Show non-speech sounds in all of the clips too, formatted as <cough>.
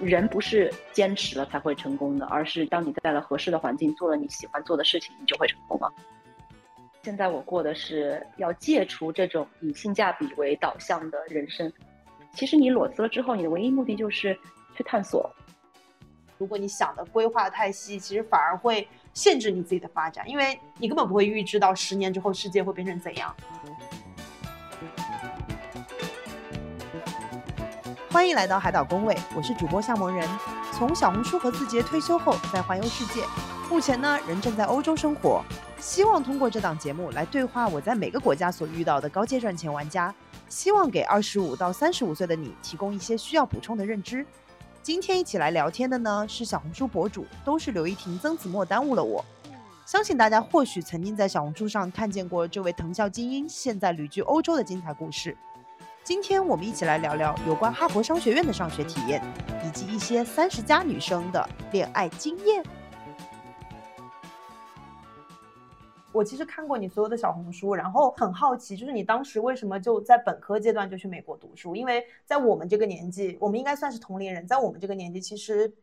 人不是坚持了才会成功的，而是当你在了合适的环境，做了你喜欢做的事情，你就会成功了。现在我过的是要戒除这种以性价比为导向的人生。其实你裸辞了之后，你的唯一目的就是去探索。如果你想的规划太细，其实反而会限制你自己的发展，因为你根本不会预知到十年之后世界会变成怎样。欢迎来到海岛工位，我是主播夏萌人。从小红书和字节退休后，在环游世界，目前呢人正在欧洲生活。希望通过这档节目来对话我在每个国家所遇到的高阶赚钱玩家，希望给二十五到三十五岁的你提供一些需要补充的认知。今天一起来聊天的呢是小红书博主，都是刘一婷、曾子墨耽误了我。相信大家或许曾经在小红书上看见过这位藤校精英现在旅居欧洲的精彩故事。今天我们一起来聊聊有关哈佛商学院的上学体验，以及一些三十加女生的恋爱经验。我其实看过你所有的小红书，然后很好奇，就是你当时为什么就在本科阶段就去美国读书？因为在我们这个年纪，我们应该算是同龄人，在我们这个年纪，其实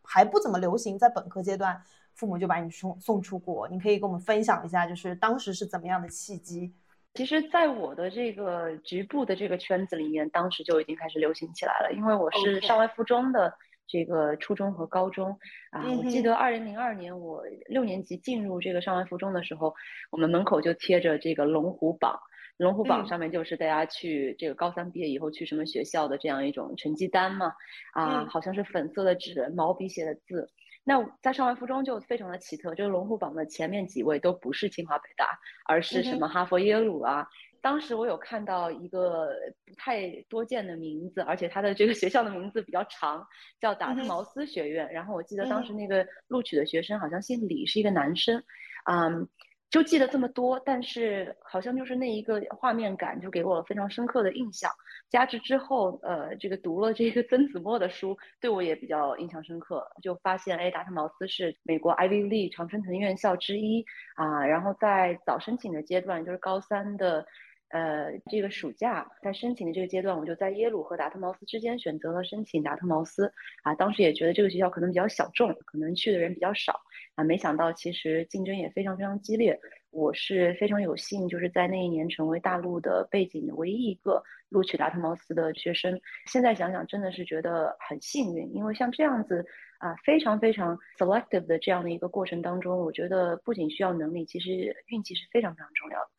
还不怎么流行在本科阶段父母就把你送送出国。你可以跟我们分享一下，就是当时是怎么样的契机？其实，在我的这个局部的这个圈子里面，当时就已经开始流行起来了。因为我是上外附中的这个初中和高中啊，我记得二零零二年我六年级进入这个上外附中的时候，我们门口就贴着这个龙虎榜，龙虎榜上面就是大家去这个高三毕业以后去什么学校的这样一种成绩单嘛，啊，好像是粉色的纸，毛笔写的字。那在上完附中就非常的奇特，就是龙虎榜的前面几位都不是清华北大，而是什么哈佛耶鲁啊。当时我有看到一个不太多见的名字，而且他的这个学校的名字比较长，叫达特茅斯学院。然后我记得当时那个录取的学生好像姓李，是一个男生，嗯。就记得这么多，但是好像就是那一个画面感，就给我了非常深刻的印象。加之之后，呃，这个读了这个曾子墨的书，对我也比较印象深刻。就发现，哎，达特茅斯是美国 Ivy League 常春藤院校之一啊。然后在早申请的阶段，就是高三的。呃，这个暑假在申请的这个阶段，我就在耶鲁和达特茅斯之间选择了申请达特茅斯啊。当时也觉得这个学校可能比较小众，可能去的人比较少啊。没想到其实竞争也非常非常激烈。我是非常有幸，就是在那一年成为大陆的背景的唯一一个录取达特茅斯的学生。现在想想真的是觉得很幸运，因为像这样子啊，非常非常 selective 的这样的一个过程当中，我觉得不仅需要能力，其实运气是非常非常重要的。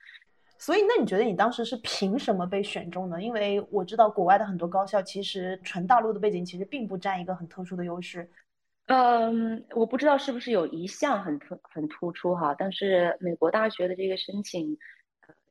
所以，那你觉得你当时是凭什么被选中呢？因为我知道国外的很多高校，其实纯大陆的背景其实并不占一个很特殊的优势。嗯，我不知道是不是有一项很特很突出哈，但是美国大学的这个申请。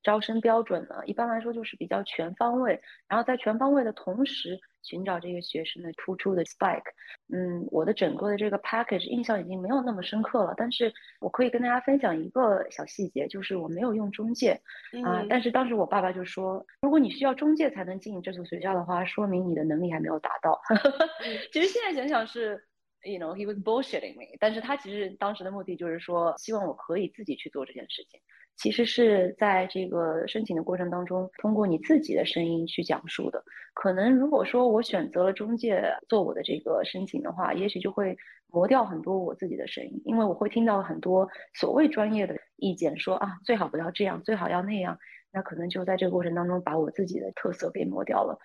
招生标准呢，一般来说就是比较全方位，然后在全方位的同时寻找这个学生的突出的 spike。嗯，我的整个的这个 package 印象已经没有那么深刻了，但是我可以跟大家分享一个小细节，就是我没有用中介啊。但是当时我爸爸就说，如果你需要中介才能进这所学校的话，说明你的能力还没有达到。<laughs> 其实现在想想是，you know he was bullshitting me，但是他其实当时的目的就是说，希望我可以自己去做这件事情。其实是在这个申请的过程当中，通过你自己的声音去讲述的。可能如果说我选择了中介做我的这个申请的话，也许就会磨掉很多我自己的声音，因为我会听到很多所谓专业的意见，说啊最好不要这样，最好要那样。那可能就在这个过程当中把我自己的特色给磨掉了。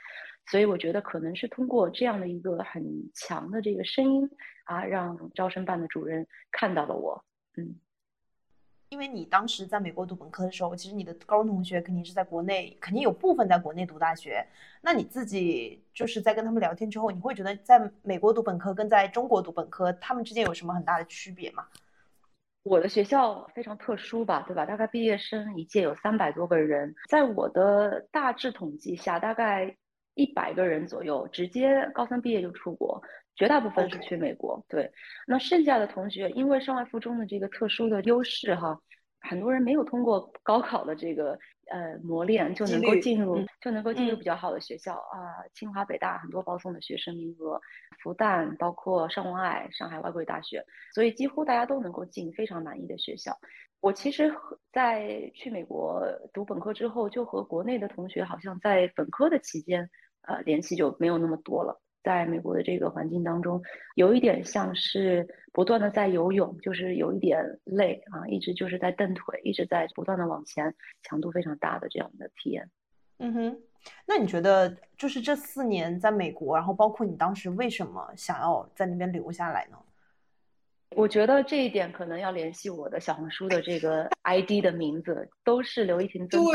所以我觉得可能是通过这样的一个很强的这个声音啊，让招生办的主任看到了我，嗯。因为你当时在美国读本科的时候，其实你的高中同学肯定是在国内，肯定有部分在国内读大学。那你自己就是在跟他们聊天之后，你会觉得在美国读本科跟在中国读本科，他们之间有什么很大的区别吗？我的学校非常特殊吧，对吧？大概毕业生一届有三百多个人，在我的大致统计下，大概一百个人左右直接高三毕业就出国。绝大部分是去美国，对。那剩下的同学，因为上外附中的这个特殊的优势哈，很多人没有通过高考的这个呃磨练，就能够进入就能够进入比较好的学校啊。清华北大很多保送的学生名额，复旦包括上万爱、上海外国语大学，所以几乎大家都能够进非常满意的学校。我其实在去美国读本科之后，就和国内的同学好像在本科的期间呃联系就没有那么多了。在美国的这个环境当中，有一点像是不断的在游泳，就是有一点累啊，一直就是在蹬腿，一直在不断的往前，强度非常大的这样的体验。嗯哼，那你觉得就是这四年在美国，然后包括你当时为什么想要在那边留下来呢？我觉得这一点可能要联系我的小红书的这个 ID 的名字，都是刘一婷曾子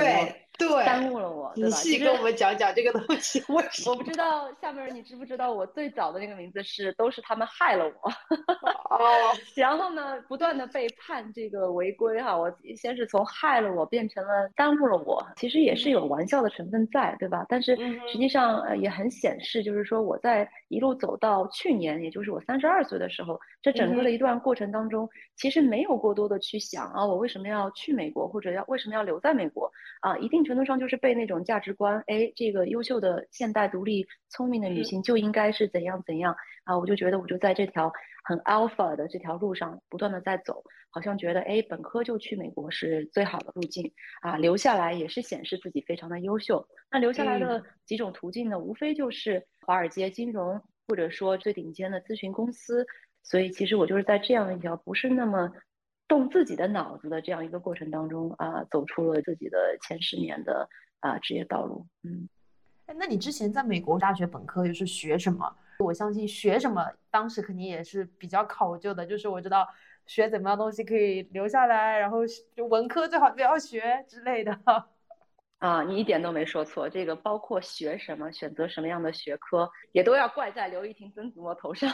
对，耽误了我，对吧？仔细跟我们讲讲这个东西。我我不知道下面你知不知道，我最早的那个名字是都是他们害了我。哦。<laughs> 然后呢，不断的被判这个违规哈，我先是从害了我变成了耽误了我，其实也是有玩笑的成分在，对吧？但是实际上呃也很显示，就是说我在一路走到去年，也就是我三十二岁的时候，这整个的一段过程当中，其实没有过多的去想啊，我为什么要去美国，或者要为什么要留在美国啊，一定。程度上就是被那种价值观，哎，这个优秀的现代独立聪明的女性就应该是怎样怎样啊，我就觉得我就在这条很 alpha 的这条路上不断的在走，好像觉得哎，本科就去美国是最好的路径啊，留下来也是显示自己非常的优秀。那留下来的几种途径呢，无非就是华尔街金融，或者说最顶尖的咨询公司。所以其实我就是在这样一条不是那么。动自己的脑子的这样一个过程当中啊，走出了自己的前十年的啊职业道路。嗯，哎，那你之前在美国大学本科又是学什么？我相信学什么当时肯定也是比较考究的。就是我知道学怎么样东西可以留下来，然后就文科最好不要学之类的。啊，你一点都没说错，这个包括学什么、选择什么样的学科，也都要怪在刘亦婷、曾子墨头上。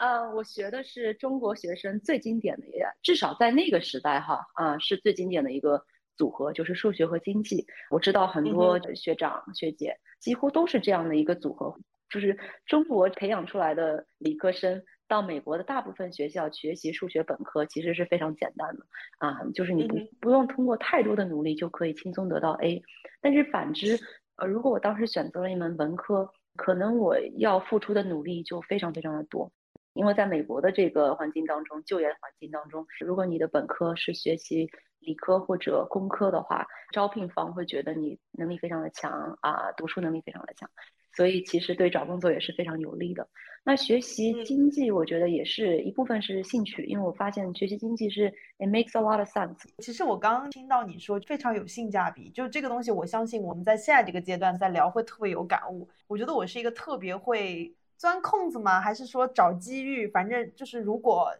啊，我学的是中国学生最经典的，也至少在那个时代哈啊，是最经典的一个组合，就是数学和经济。我知道很多学长学姐几乎都是这样的一个组合，就是中国培养出来的理科生到美国的大部分学校学习数学本科，其实是非常简单的啊，就是你不不用通过太多的努力就可以轻松得到 A。但是反之，呃，如果我当时选择了一门文科，可能我要付出的努力就非常非常的多。因为在美国的这个环境当中，就业环境当中，如果你的本科是学习理科或者工科的话，招聘方会觉得你能力非常的强啊，读书能力非常的强，所以其实对找工作也是非常有利的。那学习经济，我觉得也是一部分是兴趣，因为我发现学习经济是 it makes a lot of sense。其实我刚刚听到你说非常有性价比，就这个东西，我相信我们在现在这个阶段在聊会特别有感悟。我觉得我是一个特别会。钻空子吗？还是说找机遇？反正就是，如果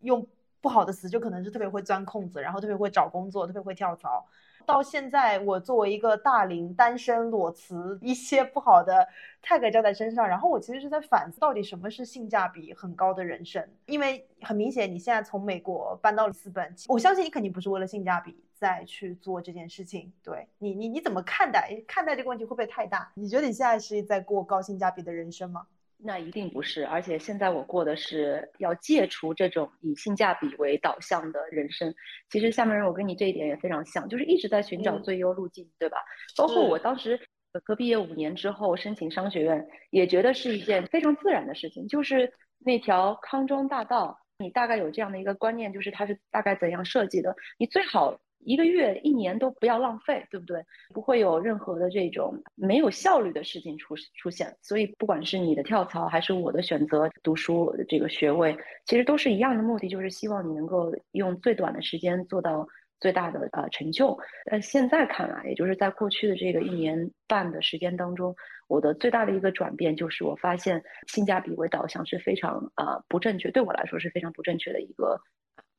用不好的词，就可能是特别会钻空子，然后特别会找工作，特别会跳槽。到现在，我作为一个大龄单身裸辞，一些不好的 tag 交在身上，然后我其实是在反思，到底什么是性价比很高的人生？因为很明显，你现在从美国搬到里斯本，我相信你肯定不是为了性价比再去做这件事情。对你，你你怎么看待看待这个问题会不会太大？你觉得你现在是在过高性价比的人生吗？那一定不是，而且现在我过的是要戒除这种以性价比为导向的人生。其实下面人我跟你这一点也非常像，就是一直在寻找最优路径，对吧？包括我当时本科毕业五年之后申请商学院，也觉得是一件非常自然的事情，就是那条康庄大道，你大概有这样的一个观念，就是它是大概怎样设计的，你最好。一个月、一年都不要浪费，对不对？不会有任何的这种没有效率的事情出出现。所以，不管是你的跳槽，还是我的选择读书这个学位，其实都是一样的目的，就是希望你能够用最短的时间做到最大的呃成就。但现在看来，也就是在过去的这个一年半的时间当中，我的最大的一个转变就是，我发现性价比为导向是非常啊不正确，对我来说是非常不正确的一个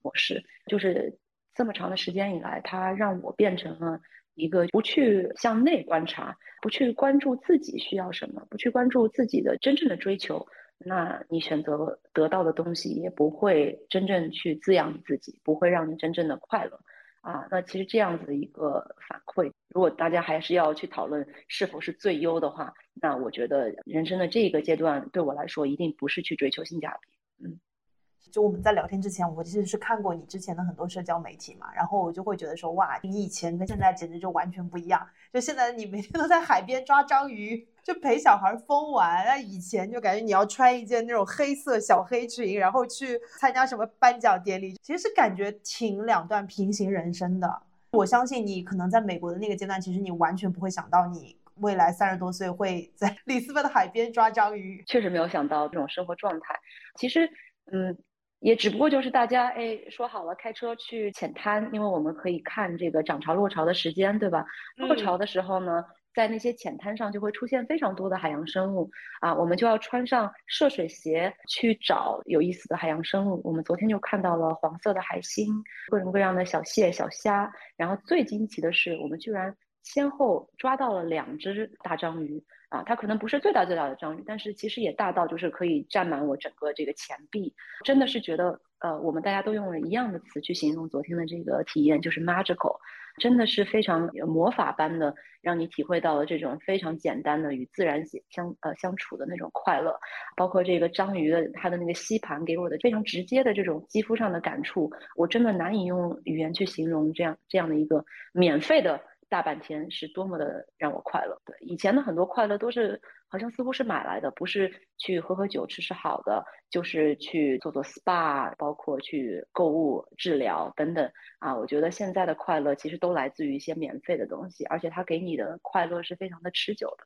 模式，就是。这么长的时间以来，它让我变成了一个不去向内观察，不去关注自己需要什么，不去关注自己的真正的追求。那你选择得到的东西也不会真正去滋养你自己，不会让你真正的快乐啊。那其实这样子的一个反馈，如果大家还是要去讨论是否是最优的话，那我觉得人生的这个阶段对我来说，一定不是去追求性价比，嗯。就我们在聊天之前，我其实是看过你之前的很多社交媒体嘛，然后我就会觉得说，哇，你以前跟现在简直就完全不一样。就现在你每天都在海边抓章鱼，就陪小孩疯玩，那以前就感觉你要穿一件那种黑色小黑裙，然后去参加什么颁奖典礼，其实是感觉挺两段平行人生的。我相信你可能在美国的那个阶段，其实你完全不会想到你未来三十多岁会在 <laughs> 里斯本的海边抓章鱼。确实没有想到这种生活状态。其实，嗯，也只不过就是大家哎说好了开车去浅滩，因为我们可以看这个涨潮落潮的时间，对吧？落潮的时候呢？在那些浅滩上就会出现非常多的海洋生物啊，我们就要穿上涉水鞋去找有意思的海洋生物。我们昨天就看到了黄色的海星，各种各样的小蟹、小虾。然后最惊奇的是，我们居然先后抓到了两只大章鱼啊！它可能不是最大最大的章鱼，但是其实也大到就是可以占满我整个这个前臂。真的是觉得，呃，我们大家都用了一样的词去形容昨天的这个体验，就是 magical。真的是非常魔法般的，让你体会到了这种非常简单的与自然相呃相处的那种快乐，包括这个章鱼的它的那个吸盘给我的非常直接的这种肌肤上的感触，我真的难以用语言去形容这样这样的一个免费的。大半天是多么的让我快乐。对以前的很多快乐都是好像似乎是买来的，不是去喝喝酒吃吃好的，就是去做做 SPA，包括去购物治疗等等啊。我觉得现在的快乐其实都来自于一些免费的东西，而且它给你的快乐是非常的持久的。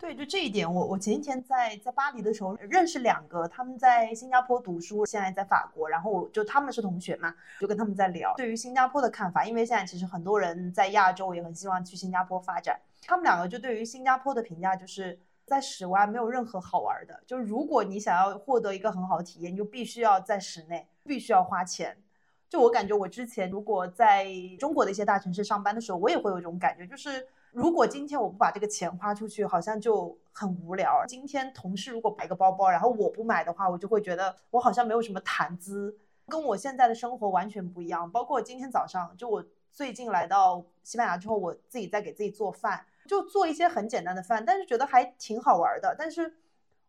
对，就这一点，我我前几天在在巴黎的时候认识两个，他们在新加坡读书，现在在法国，然后就他们是同学嘛，就跟他们在聊对于新加坡的看法，因为现在其实很多人在亚洲也很希望去新加坡发展，他们两个就对于新加坡的评价就是在室外没有任何好玩的，就是如果你想要获得一个很好的体验，你就必须要在室内，必须要花钱。就我感觉，我之前如果在中国的一些大城市上班的时候，我也会有这种感觉，就是。如果今天我不把这个钱花出去，好像就很无聊。今天同事如果买个包包，然后我不买的话，我就会觉得我好像没有什么谈资，跟我现在的生活完全不一样。包括今天早上，就我最近来到西班牙之后，我自己在给自己做饭，就做一些很简单的饭，但是觉得还挺好玩的。但是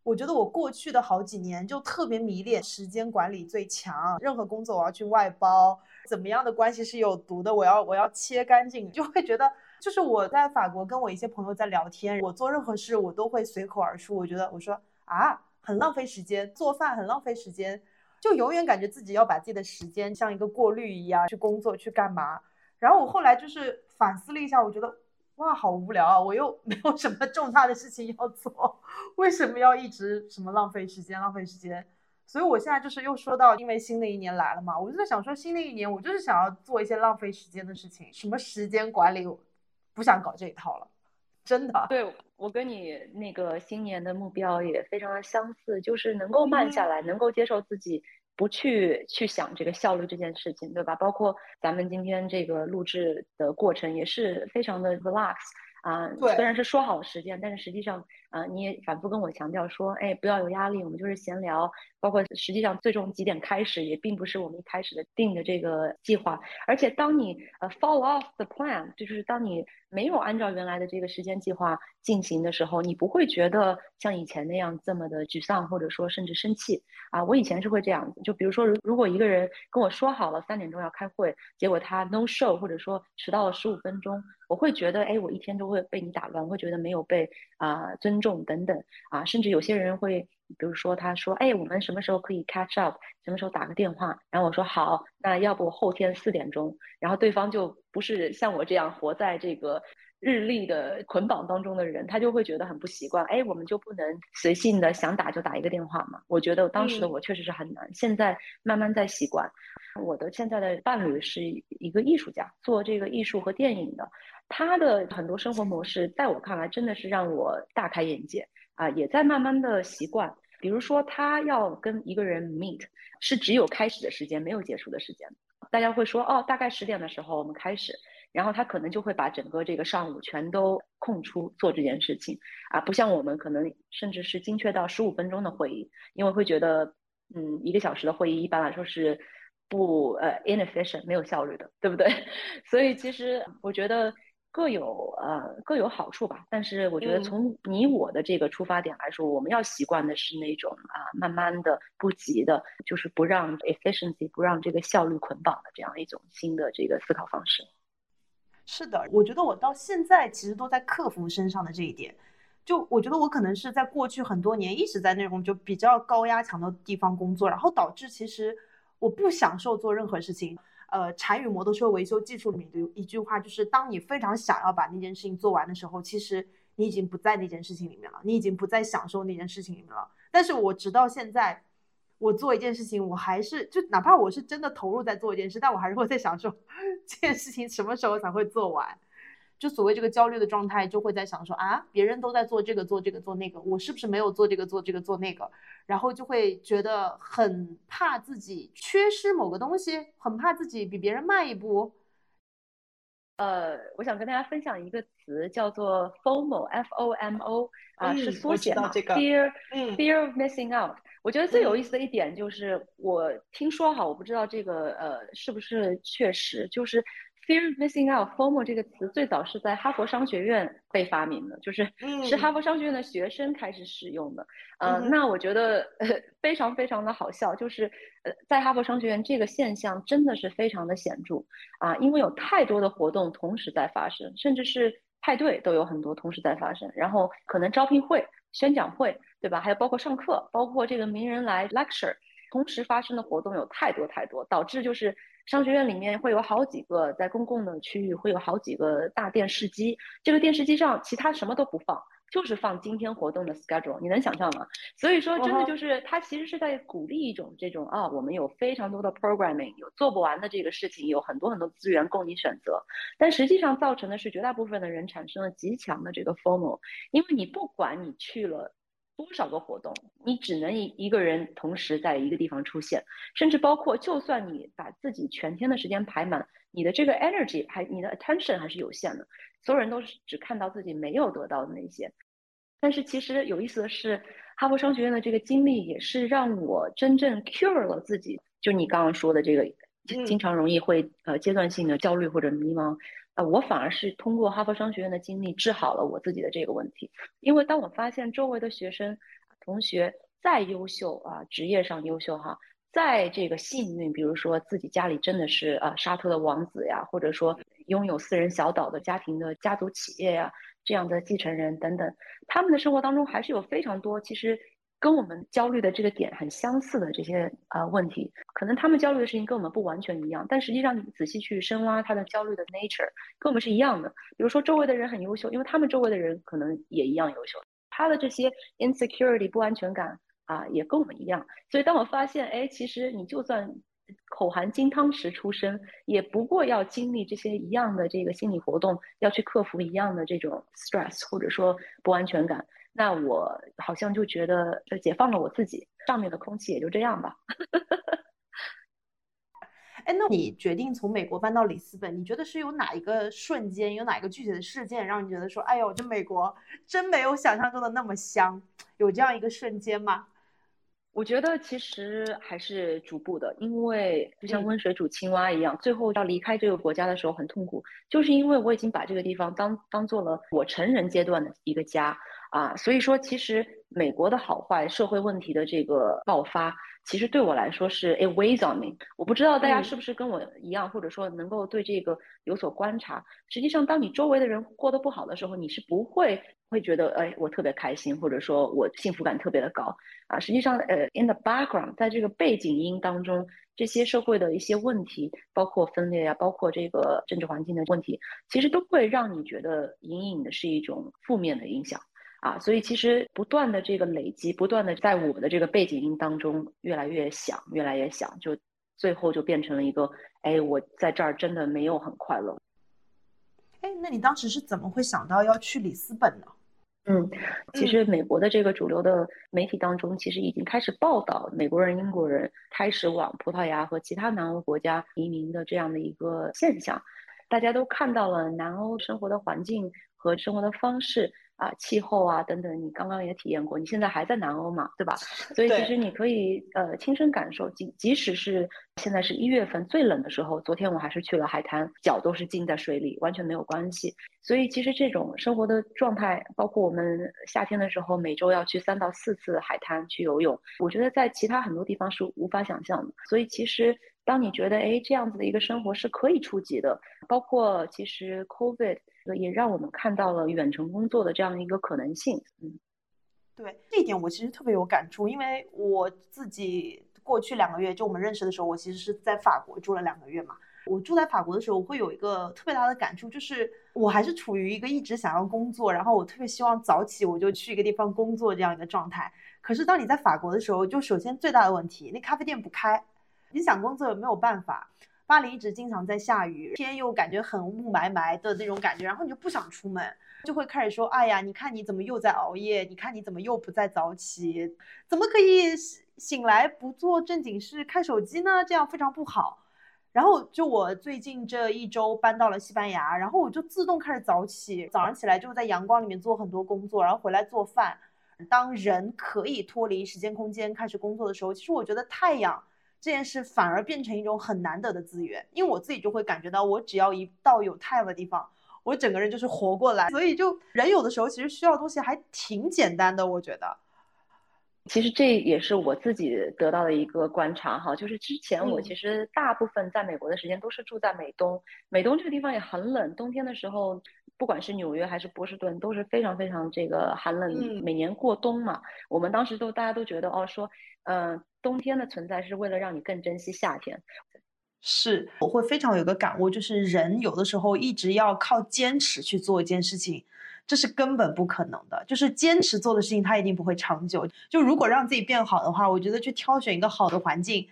我觉得我过去的好几年就特别迷恋时间管理最强，任何工作我要去外包，怎么样的关系是有毒的，我要我要切干净，就会觉得。就是我在法国跟我一些朋友在聊天，我做任何事我都会随口而出。我觉得我说啊，很浪费时间，做饭很浪费时间，就永远感觉自己要把自己的时间像一个过滤一样去工作去干嘛。然后我后来就是反思了一下，我觉得哇，好无聊啊！我又没有什么重大的事情要做，为什么要一直什么浪费时间浪费时间？所以我现在就是又说到，因为新的一年来了嘛，我就在想说，新的一年我就是想要做一些浪费时间的事情，什么时间管理。不想搞这一套了，真的。对我跟你那个新年的目标也非常的相似，就是能够慢下来，能够接受自己不去去想这个效率这件事情，对吧？包括咱们今天这个录制的过程也是非常的 relax。啊，虽然是说好了时间，但是实际上，啊，你也反复跟我强调说，哎，不要有压力，我们就是闲聊。包括实际上最终几点开始，也并不是我们一开始的定的这个计划。而且当你呃 fall off the plan，就是当你没有按照原来的这个时间计划进行的时候，你不会觉得像以前那样这么的沮丧，或者说甚至生气。啊，我以前是会这样子，就比如说，如如果一个人跟我说好了三点钟要开会，结果他 no show，或者说迟到了十五分钟。我会觉得，哎，我一天都会被你打乱，会觉得没有被啊尊重等等啊，甚至有些人会，比如说他说，哎，我们什么时候可以 catch up，什么时候打个电话，然后我说好，那要不后天四点钟，然后对方就不是像我这样活在这个日历的捆绑当中的人，他就会觉得很不习惯，哎，我们就不能随性的想打就打一个电话吗？我觉得当时的我确实是很难，现在慢慢在习惯。我的现在的伴侣是一个艺术家，做这个艺术和电影的。他的很多生活模式，在我看来真的是让我大开眼界啊，也在慢慢的习惯。比如说，他要跟一个人 meet，是只有开始的时间，没有结束的时间。大家会说，哦，大概十点的时候我们开始，然后他可能就会把整个这个上午全都空出做这件事情啊，不像我们可能甚至是精确到十五分钟的会议，因为会觉得，嗯，一个小时的会议一般来说是不呃 inefficient 没有效率的，对不对？<laughs> 所以其实我觉得。各有呃各有好处吧，但是我觉得从你我的这个出发点来说，我们要习惯的是那种啊慢慢的不急的，就是不让 efficiency 不让这个效率捆绑的这样一种新的这个思考方式。是的，我觉得我到现在其实都在克服身上的这一点。就我觉得我可能是在过去很多年一直在那种就比较高压强的地方工作，然后导致其实我不享受做任何事情。呃，禅语摩托车维修技术里面的一句话就是：当你非常想要把那件事情做完的时候，其实你已经不在那件事情里面了，你已经不再享受那件事情里面了。但是我直到现在，我做一件事情，我还是就哪怕我是真的投入在做一件事，但我还是会在享受这件事情什么时候才会做完。就所谓这个焦虑的状态，就会在想说啊，别人都在做这个做这个做那个，我是不是没有做这个做这个做那个？然后就会觉得很怕自己缺失某个东西，很怕自己比别人慢一步。呃，我想跟大家分享一个词，叫做 FOMO，F O M O，啊，是缩写嘛，Fear，Fear of missing out。我觉得最有意思的一点就是，我听说哈，我不知道这个呃是不是确实，就是。Fear of missing out，FOMO 这个词最早是在哈佛商学院被发明的，就是是哈佛商学院的学生开始使用的。呃，那我觉得呃非常非常的好笑，就是呃在哈佛商学院这个现象真的是非常的显著啊，因为有太多的活动同时在发生，甚至是派对都有很多同时在发生，然后可能招聘会、宣讲会，对吧？还有包括上课，包括这个名人来 lecture，同时发生的活动有太多太多，导致就是。商学院里面会有好几个，在公共的区域会有好几个大电视机，这个电视机上其他什么都不放，就是放今天活动的 schedule，你能想象吗？所以说，真的就是它其实是在鼓励一种这种啊，我们有非常多的 programming，有做不完的这个事情，有很多很多资源供你选择，但实际上造成的是绝大部分的人产生了极强的这个 formal，因为你不管你去了。多少个活动，你只能一一个人同时在一个地方出现，甚至包括，就算你把自己全天的时间排满，你的这个 energy 还你的 attention 还是有限的，所有人都是只看到自己没有得到的那些。但是其实有意思的是，哈佛商学院的这个经历也是让我真正 cure 了自己，就你刚刚说的这个，经常容易会呃阶段性的焦虑或者迷茫。我反而是通过哈佛商学院的经历治好了我自己的这个问题，因为当我发现周围的学生同学再优秀啊，职业上优秀哈，在这个幸运，比如说自己家里真的是啊沙特的王子呀，或者说拥有私人小岛的家庭的家族企业呀这样的继承人等等，他们的生活当中还是有非常多其实。跟我们焦虑的这个点很相似的这些呃问题，可能他们焦虑的事情跟我们不完全一样，但实际上你仔细去深挖他的焦虑的 nature，跟我们是一样的。比如说周围的人很优秀，因为他们周围的人可能也一样优秀，他的这些 insecurity 不安全感啊也跟我们一样。所以当我发现，哎，其实你就算口含金汤匙出生，也不过要经历这些一样的这个心理活动，要去克服一样的这种 stress 或者说不安全感。那我好像就觉得，就解放了我自己，上面的空气也就这样吧。<laughs> 哎，那你决定从美国搬到里斯本，你觉得是有哪一个瞬间，有哪一个具体的事件，让你觉得说，哎呦，这美国真没有想象中的那么香？有这样一个瞬间吗？我觉得其实还是逐步的，因为就像温水煮青蛙一样，最后要离开这个国家的时候很痛苦，就是因为我已经把这个地方当当做了我成人阶段的一个家。啊，所以说其实美国的好坏、社会问题的这个爆发，其实对我来说是 a weighs on me。我不知道大家是不是跟我一样，或者说能够对这个有所观察。实际上，当你周围的人过得不好的时候，你是不会会觉得，哎，我特别开心，或者说我幸福感特别的高。啊，实际上，呃，in the background，在这个背景音当中，这些社会的一些问题，包括分裂呀，包括这个政治环境的问题，其实都会让你觉得隐隐的是一种负面的影响。啊，所以其实不断的这个累积，不断的在我的这个背景音当中越来越响，越来越响，就最后就变成了一个，哎，我在这儿真的没有很快乐。哎，那你当时是怎么会想到要去里斯本呢？嗯，其实美国的这个主流的媒体当中，其实已经开始报道美国人、英国人开始往葡萄牙和其他南欧国家移民的这样的一个现象，大家都看到了南欧生活的环境和生活的方式。啊，气候啊，等等，你刚刚也体验过，你现在还在南欧嘛，对吧？所以其实你可以呃亲身感受，即即使是现在是一月份最冷的时候，昨天我还是去了海滩，脚都是浸在水里，完全没有关系。所以其实这种生活的状态，包括我们夏天的时候每周要去三到四次海滩去游泳，我觉得在其他很多地方是无法想象的。所以其实当你觉得哎这样子的一个生活是可以触及的，包括其实 COVID。也让我们看到了远程工作的这样一个可能性。嗯，对这一点我其实特别有感触，因为我自己过去两个月就我们认识的时候，我其实是在法国住了两个月嘛。我住在法国的时候，我会有一个特别大的感触，就是我还是处于一个一直想要工作，然后我特别希望早起我就去一个地方工作这样一个状态。可是当你在法国的时候，就首先最大的问题，那咖啡店不开，你想工作也没有办法。巴黎一直经常在下雨，天又感觉很雾霾霾的那种感觉，然后你就不想出门，就会开始说：“哎呀，你看你怎么又在熬夜？你看你怎么又不在早起？怎么可以醒来不做正经事，看手机呢？这样非常不好。”然后就我最近这一周搬到了西班牙，然后我就自动开始早起，早上起来就在阳光里面做很多工作，然后回来做饭。当人可以脱离时间空间开始工作的时候，其实我觉得太阳。这件事反而变成一种很难得的资源，因为我自己就会感觉到，我只要一到有太阳的地方，我整个人就是活过来。所以就人有的时候其实需要东西还挺简单的，我觉得。其实这也是我自己得到的一个观察哈，就是之前我其实大部分在美国的时间都是住在美东，美东这个地方也很冷，冬天的时候，不管是纽约还是波士顿都是非常非常这个寒冷，每年过冬嘛，我们当时都大家都觉得哦说，嗯。冬天的存在是为了让你更珍惜夏天。是，我会非常有个感悟，就是人有的时候一直要靠坚持去做一件事情，这是根本不可能的。就是坚持做的事情，它一定不会长久。就如果让自己变好的话，我觉得去挑选一个好的环境，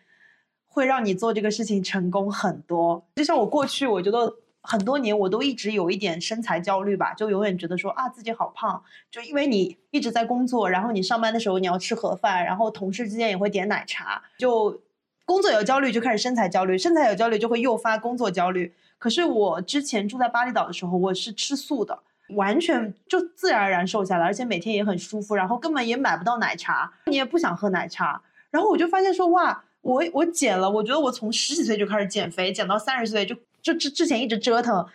会让你做这个事情成功很多。就像我过去，我觉得。很多年我都一直有一点身材焦虑吧，就永远觉得说啊自己好胖，就因为你一直在工作，然后你上班的时候你要吃盒饭，然后同事之间也会点奶茶，就工作有焦虑就开始身材焦虑，身材有焦虑就会诱发工作焦虑。可是我之前住在巴厘岛的时候，我是吃素的，完全就自然而然瘦下来，而且每天也很舒服，然后根本也买不到奶茶，你也不想喝奶茶，然后我就发现说哇，我我减了，我觉得我从十几岁就开始减肥，减到三十岁就。就之之前一直折腾，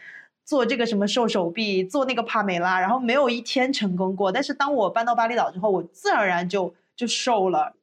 做这个什么瘦手臂，做那个帕梅拉，然后没有一天成功过。但是当我搬到巴厘岛之后，我自然而然就就瘦了。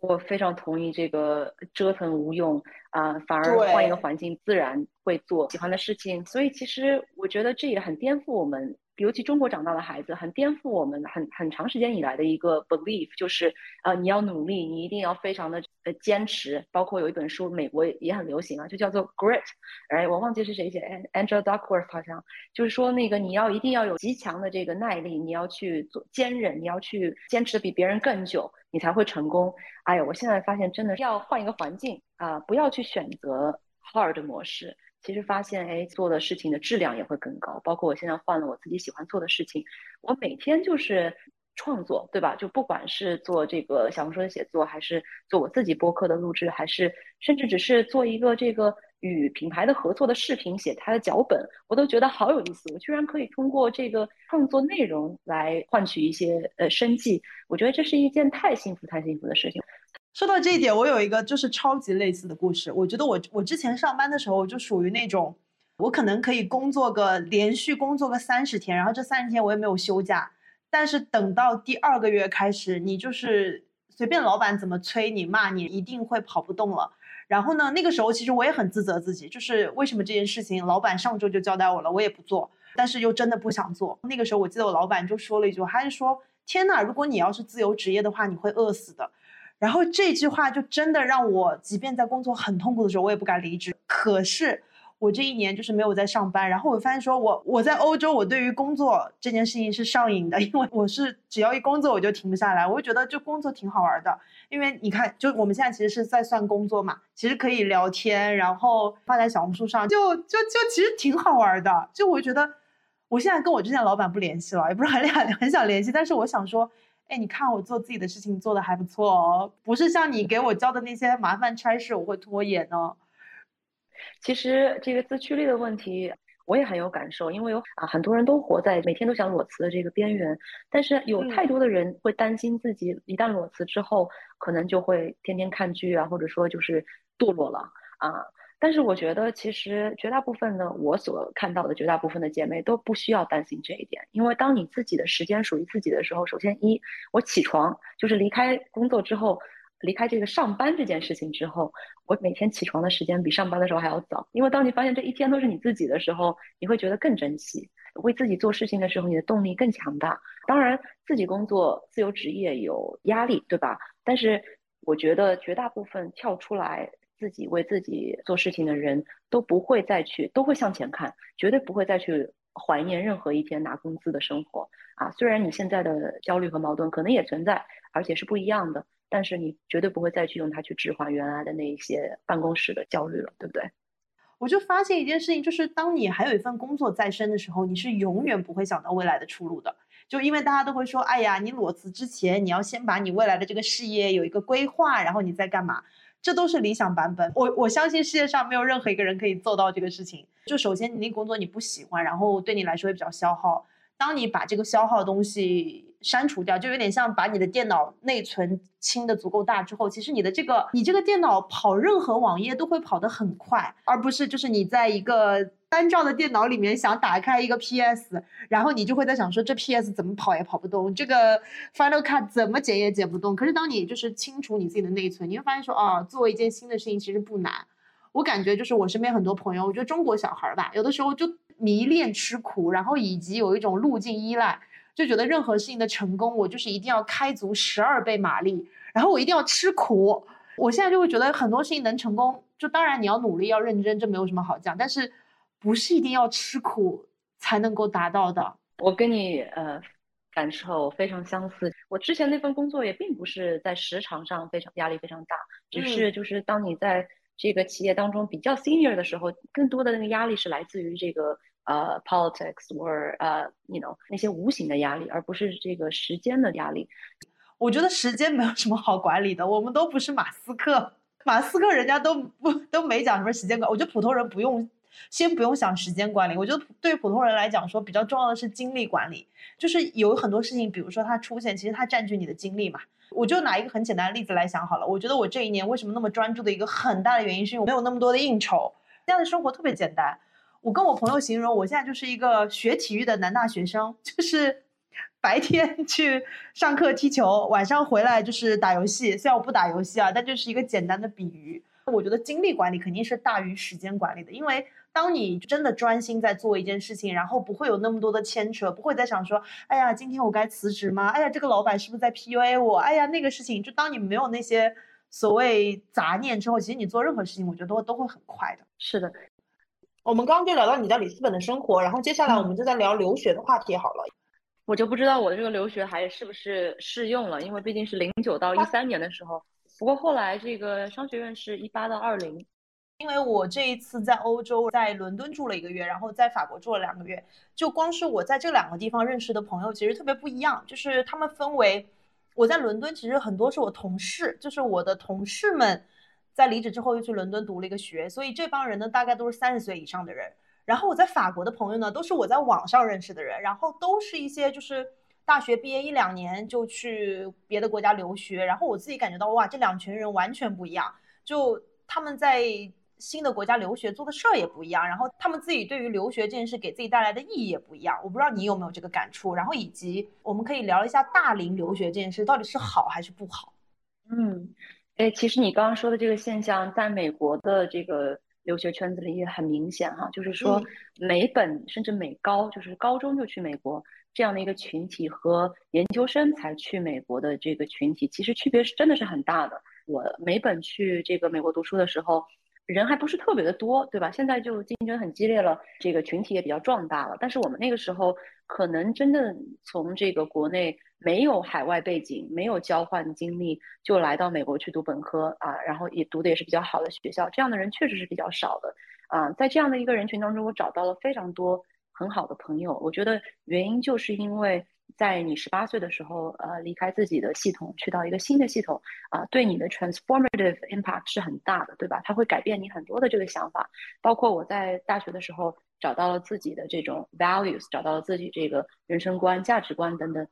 我非常同意这个折腾无用啊，反而换一个环境，自然会做喜欢的事情。所以其实我觉得这也很颠覆我们。尤其中国长大的孩子，很颠覆我们很很长时间以来的一个 belief，就是呃你要努力，你一定要非常的呃坚持。包括有一本书，美国也很流行啊，就叫做 Grit，哎，我忘记是谁写，Angela Duckworth 好像，就是说那个你要一定要有极强的这个耐力，你要去做坚韧，你要去坚持的比别人更久，你才会成功。哎呀，我现在发现真的要换一个环境啊，不要去选择 hard 模式。其实发现，哎，做的事情的质量也会更高。包括我现在换了我自己喜欢做的事情，我每天就是创作，对吧？就不管是做这个小红书的写作，还是做我自己播客的录制，还是甚至只是做一个这个与品牌的合作的视频，写它的脚本，我都觉得好有意思。我居然可以通过这个创作内容来换取一些呃生计，我觉得这是一件太幸福、太幸福的事情。说到这一点，我有一个就是超级类似的故事。我觉得我我之前上班的时候就属于那种，我可能可以工作个连续工作个三十天，然后这三十天我也没有休假。但是等到第二个月开始，你就是随便老板怎么催你骂你，一定会跑不动了。然后呢，那个时候其实我也很自责自己，就是为什么这件事情老板上周就交代我了，我也不做，但是又真的不想做。那个时候我记得我老板就说了一句，他是说：“天呐，如果你要是自由职业的话，你会饿死的。”然后这句话就真的让我，即便在工作很痛苦的时候，我也不敢离职。可是我这一年就是没有在上班，然后我发现说，我我在欧洲，我对于工作这件事情是上瘾的，因为我是只要一工作我就停不下来，我就觉得就工作挺好玩的。因为你看，就我们现在其实是在算工作嘛，其实可以聊天，然后发在小红书上，就就就其实挺好玩的。就我觉得，我现在跟我之前老板不联系了，也不是很很很想联系，但是我想说。哎，你看我做自己的事情做的还不错哦，不是像你给我交的那些麻烦差事，我会拖延哦。其实这个自驱力的问题，我也很有感受，因为有啊很多人都活在每天都想裸辞的这个边缘，但是有太多的人会担心自己一旦裸辞之后，可能就会天天看剧啊，或者说就是堕落了啊。但是我觉得，其实绝大部分呢，我所看到的绝大部分的姐妹都不需要担心这一点，因为当你自己的时间属于自己的时候，首先一，我起床就是离开工作之后，离开这个上班这件事情之后，我每天起床的时间比上班的时候还要早，因为当你发现这一天都是你自己的时候，你会觉得更珍惜，为自己做事情的时候，你的动力更强大。当然，自己工作、自由职业有压力，对吧？但是我觉得绝大部分跳出来。自己为自己做事情的人都不会再去，都会向前看，绝对不会再去怀念任何一天拿工资的生活啊。虽然你现在的焦虑和矛盾可能也存在，而且是不一样的，但是你绝对不会再去用它去置换原来的那一些办公室的焦虑了，对不对？我就发现一件事情，就是当你还有一份工作在身的时候，你是永远不会想到未来的出路的。就因为大家都会说，哎呀，你裸辞之前，你要先把你未来的这个事业有一个规划，然后你再干嘛？这都是理想版本。我我相信世界上没有任何一个人可以做到这个事情。就首先你那工作你不喜欢，然后对你来说也比较消耗。当你把这个消耗的东西。删除掉，就有点像把你的电脑内存清的足够大之后，其实你的这个你这个电脑跑任何网页都会跑得很快，而不是就是你在一个单兆的电脑里面想打开一个 PS，然后你就会在想说这 PS 怎么跑也跑不动，这个 Final Cut 怎么剪也剪不动。可是当你就是清除你自己的内存，你会发现说啊，做一件新的事情其实不难。我感觉就是我身边很多朋友，我觉得中国小孩吧，有的时候就迷恋吃苦，然后以及有一种路径依赖。就觉得任何事情的成功，我就是一定要开足十二倍马力，然后我一定要吃苦。我现在就会觉得很多事情能成功，就当然你要努力要认真，这没有什么好讲，但是不是一定要吃苦才能够达到的。我跟你呃感受非常相似。我之前那份工作也并不是在时长上非常压力非常大，只是就是当你在这个企业当中比较 senior 的时候，更多的那个压力是来自于这个。呃，politics 或呃，you know 那些无形的压力，而不是这个时间的压力。我觉得时间没有什么好管理的，我们都不是马斯克，马斯克人家都不都没讲什么时间管。我觉得普通人不用，先不用想时间管理。我觉得对普通人来讲说，比较重要的是精力管理，就是有很多事情，比如说它出现，其实它占据你的精力嘛。我就拿一个很简单的例子来想好了。我觉得我这一年为什么那么专注的一个很大的原因，是因为我没有那么多的应酬，这样的生活特别简单。我跟我朋友形容，我现在就是一个学体育的男大学生，就是 <laughs> 白天 <laughs> 去上课踢球，晚上回来就是打游戏。虽然我不打游戏啊，但就是一个简单的比喻。我觉得精力管理肯定是大于时间管理的，因为当你真的专心在做一件事情，然后不会有那么多的牵扯，不会再想说，哎呀，今天我该辞职吗？哎呀，这个老板是不是在 PUA 我？哎呀，那个事情，就当你没有那些所谓杂念之后，其实你做任何事情，我觉得都都会很快的。是的。我们刚刚就聊到你在里斯本的生活，然后接下来我们就在聊留学的话题好了。我就不知道我的这个留学还是不是适用了，因为毕竟是零九到一三年的时候。不过后来这个商学院是一八到二零。因为我这一次在欧洲，在伦敦住了一个月，然后在法国住了两个月，就光是我在这两个地方认识的朋友，其实特别不一样。就是他们分为，我在伦敦其实很多是我同事，就是我的同事们。在离职之后又去伦敦读了一个学，所以这帮人呢大概都是三十岁以上的人。然后我在法国的朋友呢都是我在网上认识的人，然后都是一些就是大学毕业一两年就去别的国家留学。然后我自己感觉到哇，这两群人完全不一样，就他们在新的国家留学做的事儿也不一样，然后他们自己对于留学这件事给自己带来的意义也不一样。我不知道你有没有这个感触，然后以及我们可以聊一下大龄留学这件事到底是好还是不好？嗯。哎，其实你刚刚说的这个现象，在美国的这个留学圈子里也很明显哈，就是说美本甚至美高，就是高中就去美国这样的一个群体和研究生才去美国的这个群体，其实区别是真的是很大的。我美本去这个美国读书的时候，人还不是特别的多，对吧？现在就竞争很激烈了，这个群体也比较壮大了。但是我们那个时候，可能真正从这个国内。没有海外背景，没有交换经历，就来到美国去读本科啊，然后也读的也是比较好的学校，这样的人确实是比较少的啊。在这样的一个人群当中，我找到了非常多很好的朋友。我觉得原因就是因为在你十八岁的时候，呃，离开自己的系统，去到一个新的系统啊，对你的 transformative impact 是很大的，对吧？它会改变你很多的这个想法。包括我在大学的时候找到了自己的这种 values，找到了自己这个人生观、价值观等等。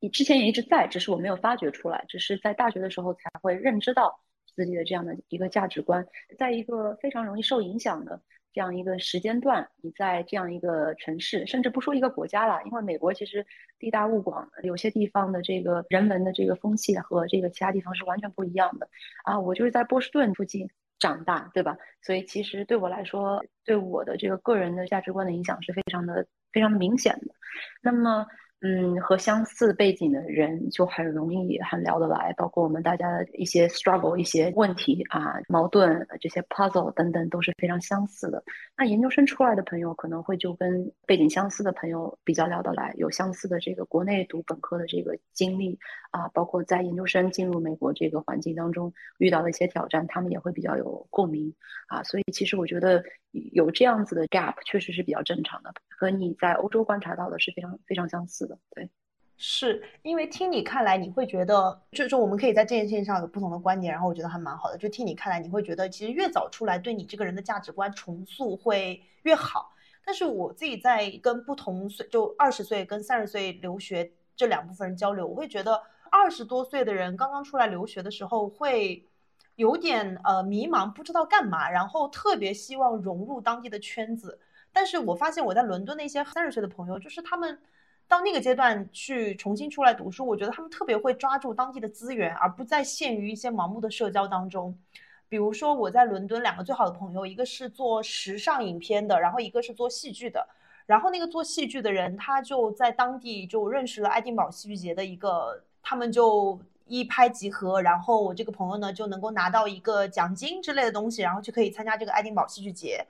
你之前也一直在，只是我没有发掘出来，只是在大学的时候才会认知到自己的这样的一个价值观。在一个非常容易受影响的这样一个时间段，你在这样一个城市，甚至不说一个国家了，因为美国其实地大物广，有些地方的这个人文的这个风气和这个其他地方是完全不一样的啊。我就是在波士顿附近长大，对吧？所以其实对我来说，对我的这个个人的价值观的影响是非常的非常的明显的。那么。嗯，和相似背景的人就很容易很聊得来，包括我们大家的一些 struggle、一些问题啊、矛盾这些 puzzle 等等都是非常相似的。那研究生出来的朋友可能会就跟背景相似的朋友比较聊得来，有相似的这个国内读本科的这个经历啊，包括在研究生进入美国这个环境当中遇到的一些挑战，他们也会比较有共鸣啊。所以其实我觉得有这样子的 gap 确实是比较正常的，和你在欧洲观察到的是非常非常相似的。对，是因为听你看来，你会觉得，就是说我们可以在这件事情上有不同的观点，然后我觉得还蛮好的。就听你看来，你会觉得其实越早出来，对你这个人的价值观重塑会越好。但是我自己在跟不同岁，就二十岁跟三十岁留学这两部分人交流，我会觉得二十多岁的人刚刚出来留学的时候会有点呃迷茫，不知道干嘛，然后特别希望融入当地的圈子。但是我发现我在伦敦的一些三十岁的朋友，就是他们。到那个阶段去重新出来读书，我觉得他们特别会抓住当地的资源，而不再限于一些盲目的社交当中。比如说，我在伦敦两个最好的朋友，一个是做时尚影片的，然后一个是做戏剧的。然后那个做戏剧的人，他就在当地就认识了爱丁堡戏剧节的一个，他们就一拍即合。然后我这个朋友呢，就能够拿到一个奖金之类的东西，然后就可以参加这个爱丁堡戏剧节。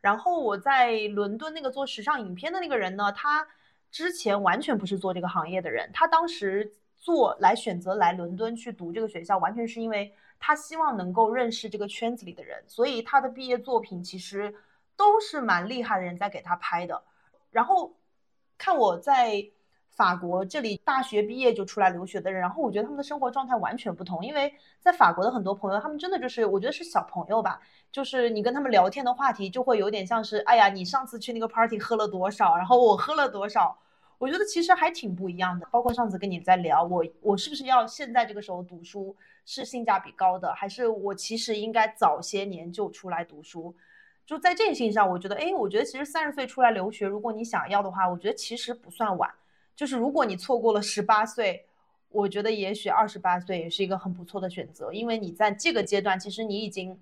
然后我在伦敦那个做时尚影片的那个人呢，他。之前完全不是做这个行业的人，他当时做来选择来伦敦去读这个学校，完全是因为他希望能够认识这个圈子里的人，所以他的毕业作品其实都是蛮厉害的人在给他拍的。然后看我在。法国这里大学毕业就出来留学的人，然后我觉得他们的生活状态完全不同。因为在法国的很多朋友，他们真的就是我觉得是小朋友吧，就是你跟他们聊天的话题就会有点像是，哎呀，你上次去那个 party 喝了多少，然后我喝了多少，我觉得其实还挺不一样的。包括上次跟你在聊，我我是不是要现在这个时候读书是性价比高的，还是我其实应该早些年就出来读书？就在这件事情上，我觉得，哎，我觉得其实三十岁出来留学，如果你想要的话，我觉得其实不算晚。就是如果你错过了十八岁，我觉得也许二十八岁也是一个很不错的选择，因为你在这个阶段，其实你已经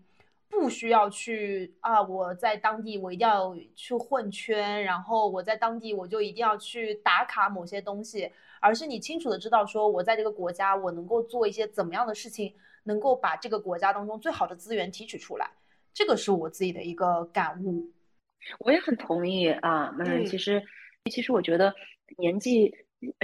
不需要去啊，我在当地我一定要去混圈，然后我在当地我就一定要去打卡某些东西，而是你清楚的知道说，我在这个国家我能够做一些怎么样的事情，能够把这个国家当中最好的资源提取出来，这个是我自己的一个感悟。我也很同意啊，嗯，其实其实我觉得。年纪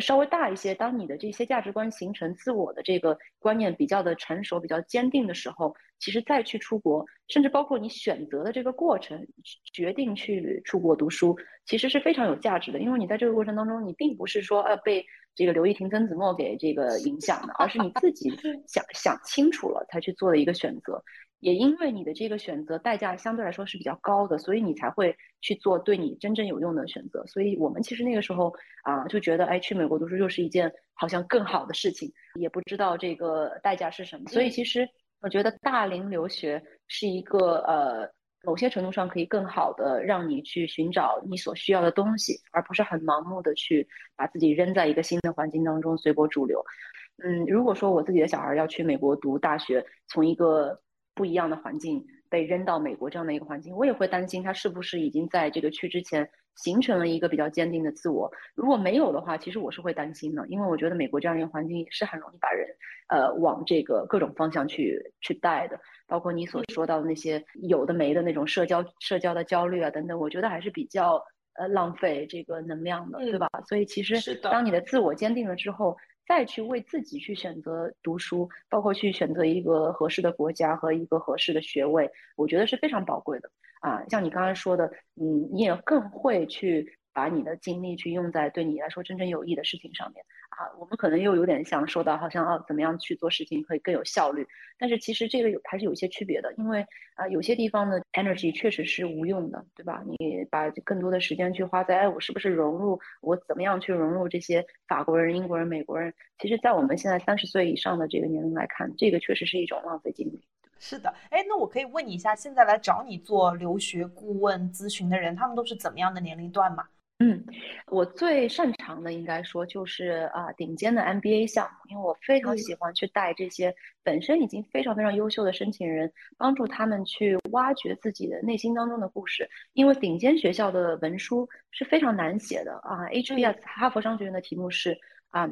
稍微大一些，当你的这些价值观形成、自我的这个观念比较的成熟、比较坚定的时候，其实再去出国，甚至包括你选择的这个过程，决定去出国读书，其实是非常有价值的。因为你在这个过程当中，你并不是说呃被这个刘亦婷、曾子墨给这个影响的，而是你自己 <laughs> 想想清楚了才去做的一个选择。也因为你的这个选择代价相对来说是比较高的，所以你才会去做对你真正有用的选择。所以我们其实那个时候啊，就觉得哎，去美国读书又是一件好像更好的事情，也不知道这个代价是什么。所以其实我觉得大龄留学是一个呃，某些程度上可以更好的让你去寻找你所需要的东西，而不是很盲目的去把自己扔在一个新的环境当中随波逐流。嗯，如果说我自己的小孩要去美国读大学，从一个不一样的环境被扔到美国这样的一个环境，我也会担心他是不是已经在这个去之前形成了一个比较坚定的自我。如果没有的话，其实我是会担心的，因为我觉得美国这样一个环境是很容易把人呃往这个各种方向去去带的，包括你所说到的那些有的没的那种社交社交的焦虑啊等等，我觉得还是比较呃浪费这个能量的，对吧？所以其实当你的自我坚定了之后。再去为自己去选择读书，包括去选择一个合适的国家和一个合适的学位，我觉得是非常宝贵的啊。像你刚才说的，嗯，你也更会去把你的精力去用在对你来说真正有益的事情上面。啊，我们可能又有点像说到，好像啊，怎么样去做事情可以更有效率？但是其实这个有还是有一些区别的，因为啊，有些地方的 energy 确实是无用的，对吧？你把更多的时间去花在，哎，我是不是融入？我怎么样去融入这些法国人、英国人、美国人？其实，在我们现在三十岁以上的这个年龄来看，这个确实是一种浪费精力。是的，哎，那我可以问你一下，现在来找你做留学顾问咨询的人，他们都是怎么样的年龄段吗？嗯，我最擅长的应该说就是啊顶尖的 MBA 项目，因为我非常喜欢去带这些本身已经非常非常优秀的申请人，帮助他们去挖掘自己的内心当中的故事。因为顶尖学校的文书是非常难写的啊，HBS 哈佛商学院的题目是啊。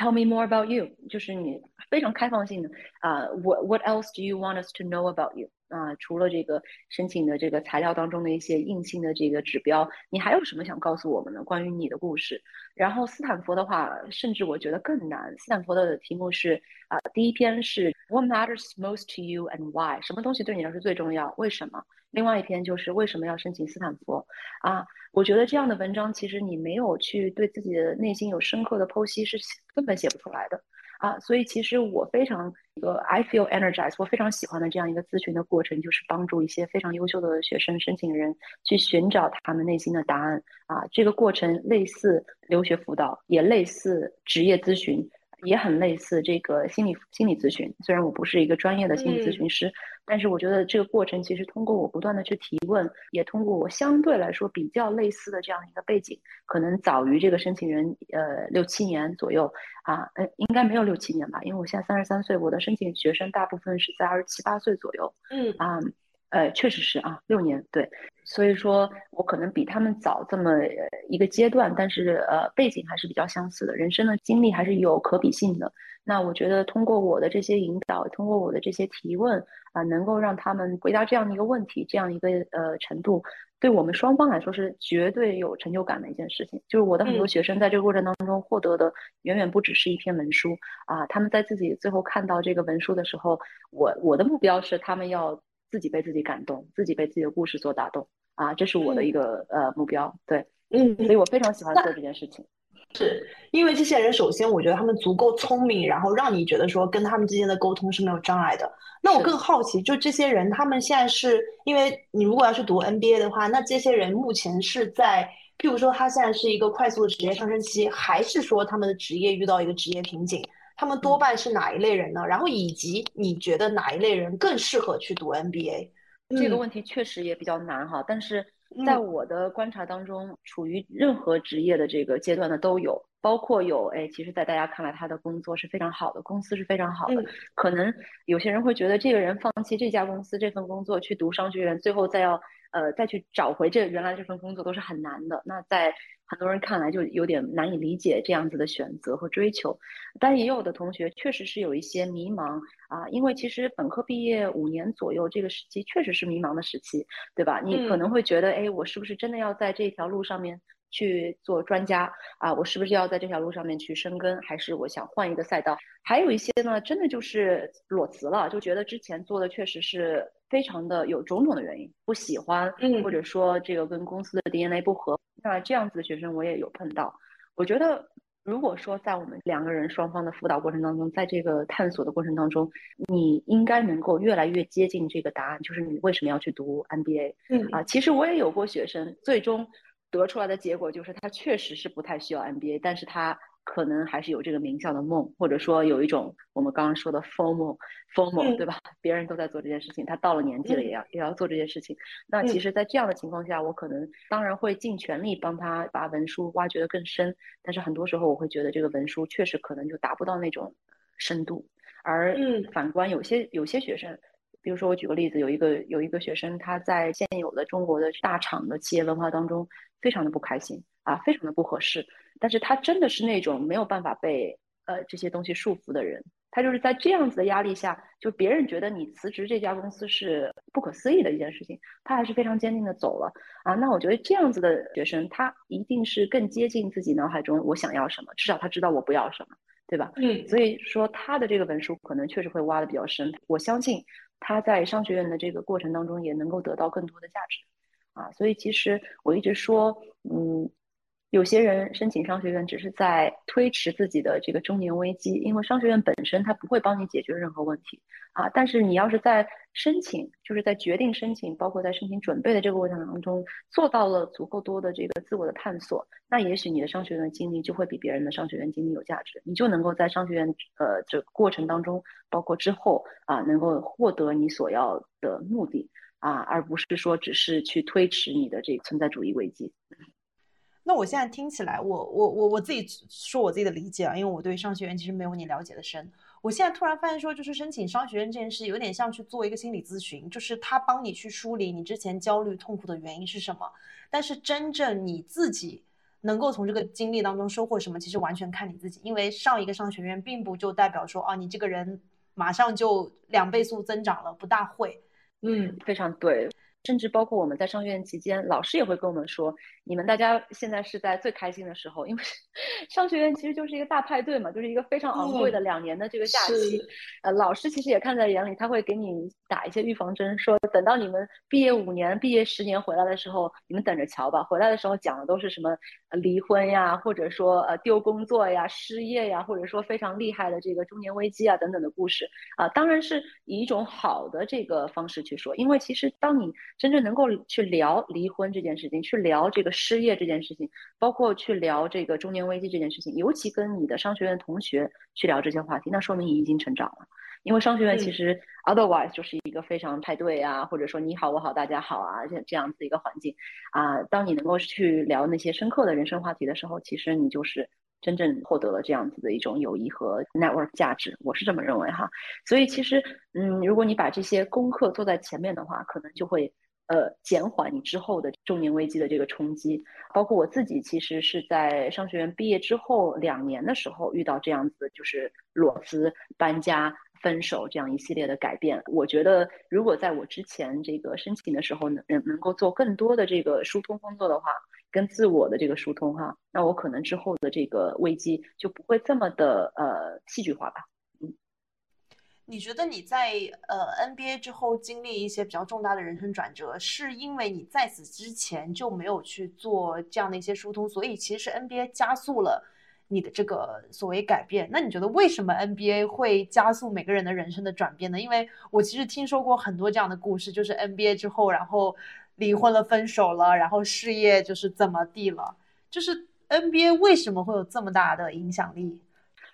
Tell me more about you，就是你非常开放性的啊。What What else do you want us to know about you？啊，除了这个申请的这个材料当中的一些硬性的这个指标，你还有什么想告诉我们的关于你的故事？然后斯坦福的话，甚至我觉得更难。斯坦福的题目是啊，第一篇是 What matters most to you and why？什么东西对你来说最重要？为什么？另外一篇就是为什么要申请斯坦福？啊，我觉得这样的文章其实你没有去对自己的内心有深刻的剖析，是根本写不出来的。啊，所以其实我非常一个 I feel energized，我非常喜欢的这样一个咨询的过程，就是帮助一些非常优秀的学生申请人去寻找他们内心的答案。啊，这个过程类似留学辅导，也类似职业咨询。也很类似这个心理心理咨询，虽然我不是一个专业的心理咨询师，但是我觉得这个过程其实通过我不断的去提问，也通过我相对来说比较类似的这样一个背景，可能早于这个申请人呃六七年左右啊，呃应该没有六七年吧，因为我现在三十三岁，我的申请学生大部分是在二十七八岁左右，嗯啊。呃，确实是啊，六年对，所以说我可能比他们早这么一个阶段，但是呃，背景还是比较相似的，人生的经历还是有可比性的。那我觉得通过我的这些引导，通过我的这些提问啊，能够让他们回答这样的一个问题，这样一个呃程度，对我们双方来说是绝对有成就感的一件事情。就是我的很多学生在这个过程当中获得的远远不只是一篇文书啊，他们在自己最后看到这个文书的时候，我我的目标是他们要。自己被自己感动，自己被自己的故事所打动啊，这是我的一个呃目标。对，嗯，所以我非常喜欢做这件事情。是因为这些人，首先我觉得他们足够聪明，然后让你觉得说跟他们之间的沟通是没有障碍的。那我更好奇，就这些人，他们现在是因为你如果要去读 NBA 的话，那这些人目前是在，譬如说他现在是一个快速的职业上升期，还是说他们的职业遇到一个职业瓶颈？他们多半是哪一类人呢？然后以及你觉得哪一类人更适合去读 MBA？这个问题确实也比较难哈。但是在我的观察当中，处于任何职业的这个阶段的都有，包括有哎，其实，在大家看来他的工作是非常好的，公司是非常好的。可能有些人会觉得这个人放弃这家公司这份工作去读商学院，最后再要呃再去找回这原来这份工作都是很难的。那在很多人看来就有点难以理解这样子的选择和追求，但也有的同学确实是有一些迷茫啊，因为其实本科毕业五年左右这个时期确实是迷茫的时期，对吧？你可能会觉得，哎，我是不是真的要在这条路上面去做专家啊？我是不是要在这条路上面去深耕？还是我想换一个赛道？还有一些呢，真的就是裸辞了，就觉得之前做的确实是非常的有种种的原因不喜欢，或者说这个跟公司的 DNA 不合。那这样子的学生我也有碰到，我觉得如果说在我们两个人双方的辅导过程当中，在这个探索的过程当中，你应该能够越来越接近这个答案，就是你为什么要去读 MBA？嗯啊，其实我也有过学生，最终得出来的结果就是他确实是不太需要 MBA，但是他。可能还是有这个名校的梦，或者说有一种我们刚刚说的 formal，formal，对吧？别人都在做这件事情，他到了年纪了也要也要做这件事情。那其实，在这样的情况下，我可能当然会尽全力帮他把文书挖掘的更深，但是很多时候我会觉得这个文书确实可能就达不到那种深度。而反观有些有些学生，比如说我举个例子，有一个有一个学生他在现有的中国的大厂的企业文化当中非常的不开心啊，非常的不合适。但是他真的是那种没有办法被呃这些东西束缚的人，他就是在这样子的压力下，就别人觉得你辞职这家公司是不可思议的一件事情，他还是非常坚定的走了啊。那我觉得这样子的学生，他一定是更接近自己脑海中我想要什么，至少他知道我不要什么，对吧？嗯。所以说他的这个文书可能确实会挖的比较深，我相信他在商学院的这个过程当中也能够得到更多的价值啊。所以其实我一直说，嗯。有些人申请商学院只是在推迟自己的这个中年危机，因为商学院本身它不会帮你解决任何问题啊。但是你要是在申请，就是在决定申请，包括在申请准备的这个过程当中，做到了足够多的这个自我的探索，那也许你的商学院经历就会比别人的商学院经历有价值，你就能够在商学院呃这个过程当中，包括之后啊，能够获得你所要的目的啊，而不是说只是去推迟你的这个存在主义危机。那我现在听起来，我我我我自己说我自己的理解啊，因为我对商学院其实没有你了解的深。我现在突然发现说，就是申请商学院这件事，有点像去做一个心理咨询，就是他帮你去梳理你之前焦虑痛苦的原因是什么。但是真正你自己能够从这个经历当中收获什么，其实完全看你自己。因为上一个商学院，并不就代表说啊，你这个人马上就两倍速增长了，不大会。嗯，非常对。甚至包括我们在商学院期间，老师也会跟我们说，你们大家现在是在最开心的时候，因为 <laughs> 商学院其实就是一个大派对嘛，就是一个非常昂贵的两年的这个假期。呃，老师其实也看在眼里，他会给你打一些预防针，说等到你们毕业五年、毕业十年回来的时候，你们等着瞧吧。回来的时候讲的都是什么离婚呀，或者说呃丢工作呀、失业呀，或者说非常厉害的这个中年危机啊等等的故事啊，当然是以一种好的这个方式去说，因为其实当你真正能够去聊离婚这件事情，去聊这个失业这件事情，包括去聊这个中年危机这件事情，尤其跟你的商学院同学去聊这些话题，那说明你已经成长了。因为商学院其实 otherwise 就是一个非常派对啊，或者说你好我好大家好啊这这样子一个环境啊。当你能够去聊那些深刻的人生话题的时候，其实你就是真正获得了这样子的一种友谊和 network 价值。我是这么认为哈。所以其实嗯，如果你把这些功课做在前面的话，可能就会。呃，减缓你之后的中年危机的这个冲击，包括我自己，其实是在商学院毕业之后两年的时候遇到这样子，就是裸辞、搬家、分手这样一系列的改变。我觉得，如果在我之前这个申请的时候能能能够做更多的这个疏通工作的话，跟自我的这个疏通哈，那我可能之后的这个危机就不会这么的呃戏剧化吧。你觉得你在呃 NBA 之后经历一些比较重大的人生转折，是因为你在此之前就没有去做这样的一些疏通，所以其实 NBA 加速了你的这个所谓改变。那你觉得为什么 NBA 会加速每个人的人生的转变呢？因为我其实听说过很多这样的故事，就是 NBA 之后，然后离婚了、分手了，然后事业就是怎么地了，就是 NBA 为什么会有这么大的影响力？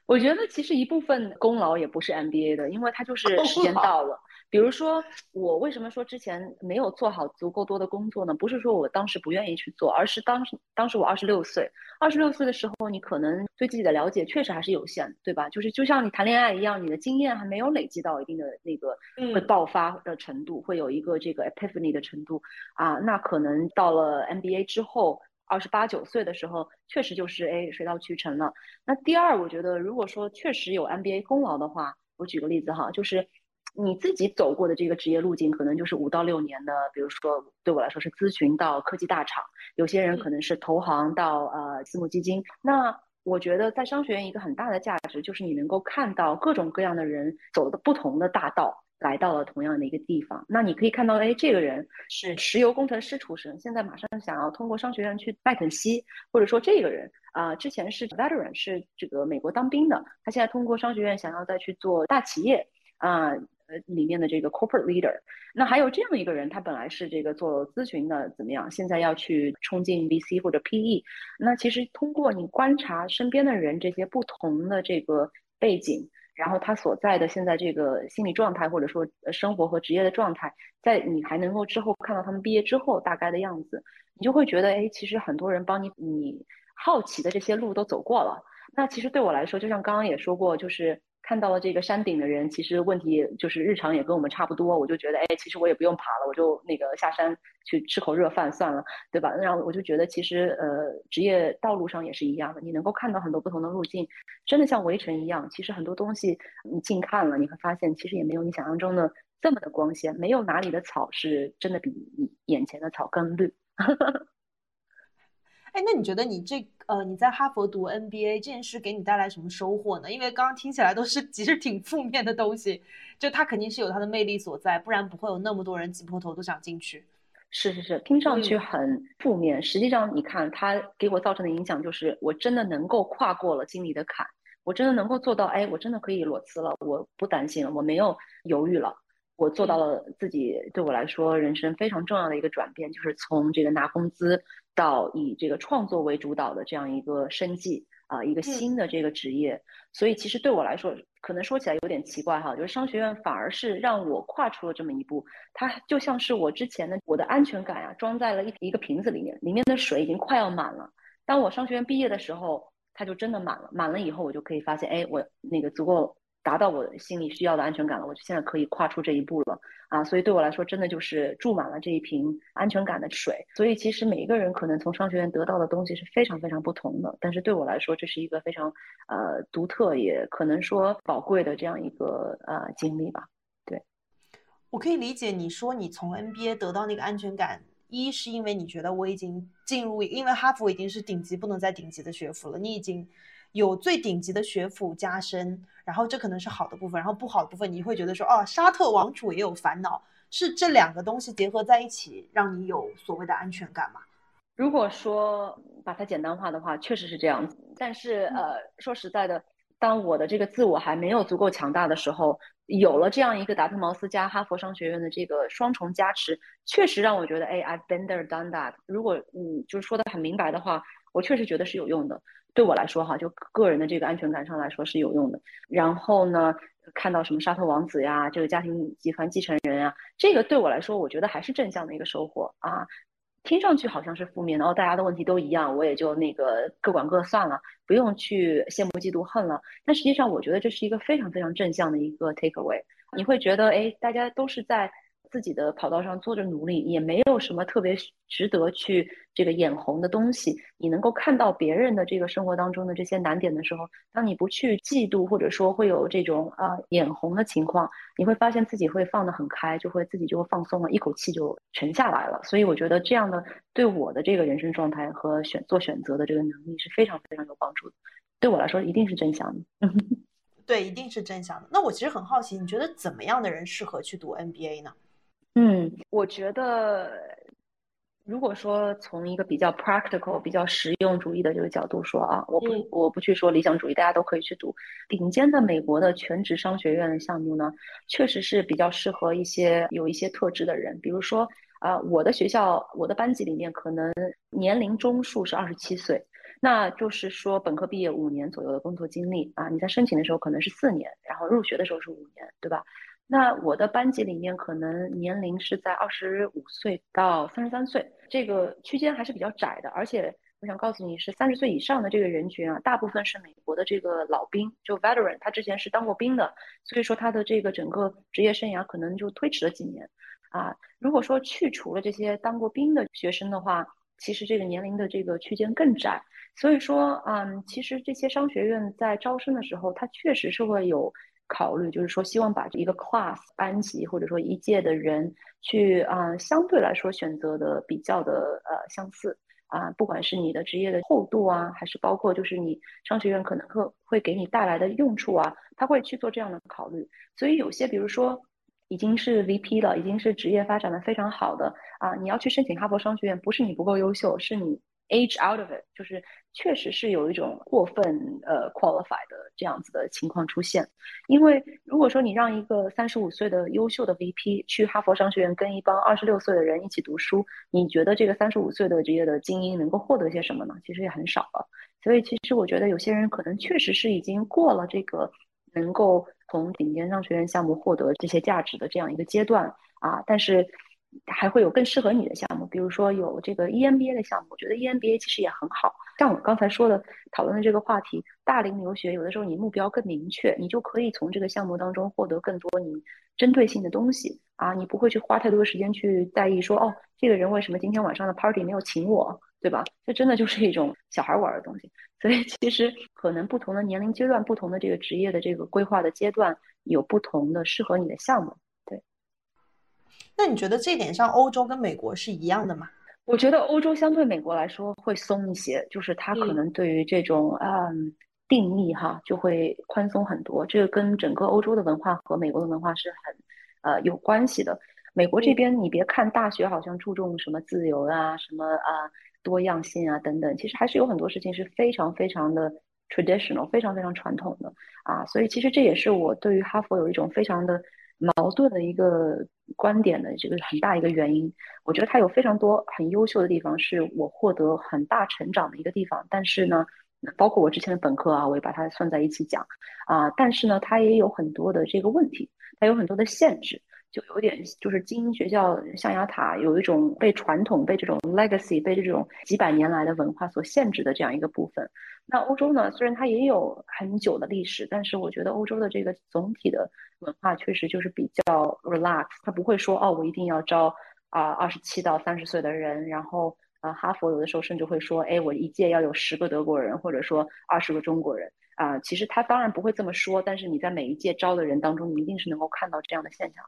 我觉得其实一部分功劳也不是 MBA 的，因为它就是时间到了。比如说，我为什么说之前没有做好足够多的工作呢？不是说我当时不愿意去做，而是当时当时我二十六岁，二十六岁的时候，你可能对自己的了解确实还是有限，对吧？就是就像你谈恋爱一样，你的经验还没有累积到一定的那个会爆发的程度，会有一个这个 epiphany 的程度啊。那可能到了 MBA 之后。二十八九岁的时候，确实就是哎水到渠成了。那第二，我觉得如果说确实有 MBA 功劳的话，我举个例子哈，就是你自己走过的这个职业路径，可能就是五到六年的，比如说对我来说是咨询到科技大厂，有些人可能是投行到呃私募基金。那我觉得在商学院一个很大的价值就是你能够看到各种各样的人走的不同的大道。来到了同样的一个地方，那你可以看到，哎，这个人是石油工程师出身，现在马上想要通过商学院去麦肯锡，或者说这个人啊，之前是 veteran，是这个美国当兵的，他现在通过商学院想要再去做大企业啊，呃，里面的这个 corporate leader。那还有这样一个人，他本来是这个做咨询的，怎么样？现在要去冲进 VC 或者 PE。那其实通过你观察身边的人这些不同的这个背景。然后他所在的现在这个心理状态，或者说生活和职业的状态，在你还能够之后看到他们毕业之后大概的样子，你就会觉得，哎，其实很多人帮你，你好奇的这些路都走过了。那其实对我来说，就像刚刚也说过，就是。看到了这个山顶的人，其实问题就是日常也跟我们差不多。我就觉得，哎，其实我也不用爬了，我就那个下山去吃口热饭算了，对吧？然后我就觉得，其实呃，职业道路上也是一样的，你能够看到很多不同的路径，真的像围城一样。其实很多东西你近看了，你会发现其实也没有你想象中的这么的光鲜，没有哪里的草是真的比你眼前的草更绿。<laughs> 哎，那你觉得你这呃你在哈佛读 NBA 这件事给你带来什么收获呢？因为刚刚听起来都是其实挺负面的东西，就它肯定是有它的魅力所在，不然不会有那么多人挤破头都想进去。是是是，听上去很负面，实际上你看它给我造成的影响就是，我真的能够跨过了经历的坎，我真的能够做到，哎，我真的可以裸辞了，我不担心了，我没有犹豫了。我做到了自己对我来说人生非常重要的一个转变，就是从这个拿工资到以这个创作为主导的这样一个生计啊，一个新的这个职业。所以其实对我来说，可能说起来有点奇怪哈，就是商学院反而是让我跨出了这么一步。它就像是我之前的我的安全感啊，装在了一一个瓶子里面，里面的水已经快要满了。当我商学院毕业的时候，它就真的满了。满了以后，我就可以发现，哎，我那个足够达到我心里需要的安全感了，我就现在可以跨出这一步了啊！所以对我来说，真的就是注满了这一瓶安全感的水。所以其实每一个人可能从商学院得到的东西是非常非常不同的，但是对我来说，这是一个非常呃独特，也可能说宝贵的这样一个呃经历吧。对，我可以理解你说你从 NBA 得到那个安全感。一是因为你觉得我已经进入，因为哈佛已经是顶级不能再顶级的学府了，你已经有最顶级的学府加深，然后这可能是好的部分，然后不好的部分你会觉得说，哦，沙特王储也有烦恼，是这两个东西结合在一起让你有所谓的安全感吗？如果说把它简单化的话，确实是这样子，但是呃，说实在的。当我的这个自我还没有足够强大的时候，有了这样一个达特茅斯加哈佛商学院的这个双重加持，确实让我觉得，哎，I've been there, done that。如果嗯，就是说的很明白的话，我确实觉得是有用的。对我来说，哈，就个人的这个安全感上来说是有用的。然后呢，看到什么沙特王子呀，这个家庭集团继承人啊，这个对我来说，我觉得还是正向的一个收获啊。听上去好像是负面的，然后大家的问题都一样，我也就那个各管各算了，不用去羡慕嫉妒恨了。但实际上，我觉得这是一个非常非常正向的一个 take away。你会觉得，哎，大家都是在。自己的跑道上做着努力，也没有什么特别值得去这个眼红的东西。你能够看到别人的这个生活当中的这些难点的时候，当你不去嫉妒或者说会有这种啊眼红的情况，你会发现自己会放得很开，就会自己就会放松了，一口气就沉下来了。所以我觉得这样的对我的这个人生状态和选做选择的这个能力是非常非常有帮助的。对我来说，一定是正向的。<laughs> 对，一定是正向的。那我其实很好奇，你觉得怎么样的人适合去读 MBA 呢？嗯，我觉得，如果说从一个比较 practical、比较实用主义的这个角度说啊，我不我不去说理想主义，大家都可以去读顶尖的美国的全职商学院的项目呢，确实是比较适合一些有一些特质的人。比如说啊，我的学校我的班级里面可能年龄中数是二十七岁，那就是说本科毕业五年左右的工作经历啊，你在申请的时候可能是四年，然后入学的时候是五年，对吧？那我的班级里面可能年龄是在二十五岁到三十三岁，这个区间还是比较窄的。而且我想告诉你是三十岁以上的这个人群啊，大部分是美国的这个老兵，就 veteran，他之前是当过兵的，所以说他的这个整个职业生涯可能就推迟了几年啊。如果说去除了这些当过兵的学生的话，其实这个年龄的这个区间更窄。所以说，嗯，其实这些商学院在招生的时候，它确实是会有。考虑就是说，希望把一个 class 班级或者说一届的人去啊，相对来说选择的比较的呃相似啊，不管是你的职业的厚度啊，还是包括就是你商学院可能会会给你带来的用处啊，他会去做这样的考虑。所以有些比如说已经是 VP 了，已经是职业发展的非常好的啊，你要去申请哈佛商学院，不是你不够优秀，是你。Age out of it，就是确实是有一种过分呃 qualified 的这样子的情况出现。因为如果说你让一个三十五岁的优秀的 VP 去哈佛商学院跟一帮二十六岁的人一起读书，你觉得这个三十五岁的职业的精英能够获得些什么呢？其实也很少了。所以其实我觉得有些人可能确实是已经过了这个能够从顶尖商学院项目获得这些价值的这样一个阶段啊，但是。还会有更适合你的项目，比如说有这个 EMBA 的项目，我觉得 EMBA 其实也很好。像我刚才说的讨论的这个话题，大龄留学，有的时候你目标更明确，你就可以从这个项目当中获得更多你针对性的东西啊，你不会去花太多的时间去在意说，哦，这个人为什么今天晚上的 party 没有请我，对吧？这真的就是一种小孩玩的东西。所以其实可能不同的年龄阶段，不同的这个职业的这个规划的阶段，有不同的适合你的项目。那你觉得这点上，欧洲跟美国是一样的吗？我觉得欧洲相对美国来说会松一些，就是它可能对于这种嗯定义哈就会宽松很多。这个跟整个欧洲的文化和美国的文化是很呃有关系的。美国这边你别看大学好像注重什么自由啊、什么啊多样性啊等等，其实还是有很多事情是非常非常的 traditional、非常非常传统的啊。所以其实这也是我对于哈佛有一种非常的。矛盾的一个观点的这个很大一个原因，我觉得它有非常多很优秀的地方，是我获得很大成长的一个地方。但是呢，包括我之前的本科啊，我也把它算在一起讲啊。但是呢，它也有很多的这个问题，它有很多的限制。就有点就是精英学校象牙塔有一种被传统、被这种 legacy、被这种几百年来的文化所限制的这样一个部分。那欧洲呢，虽然它也有很久的历史，但是我觉得欧洲的这个总体的文化确实就是比较 relax，它不会说哦，我一定要招啊二十七到三十岁的人，然后啊哈佛有的时候甚至会说，哎，我一届要有十个德国人，或者说二十个中国人。啊，其实他当然不会这么说，但是你在每一届招的人当中，你一定是能够看到这样的现象。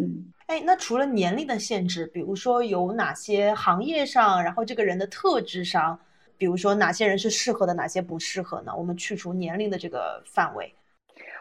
嗯，哎，那除了年龄的限制，比如说有哪些行业上，然后这个人的特质上，比如说哪些人是适合的，哪些不适合呢？我们去除年龄的这个范围。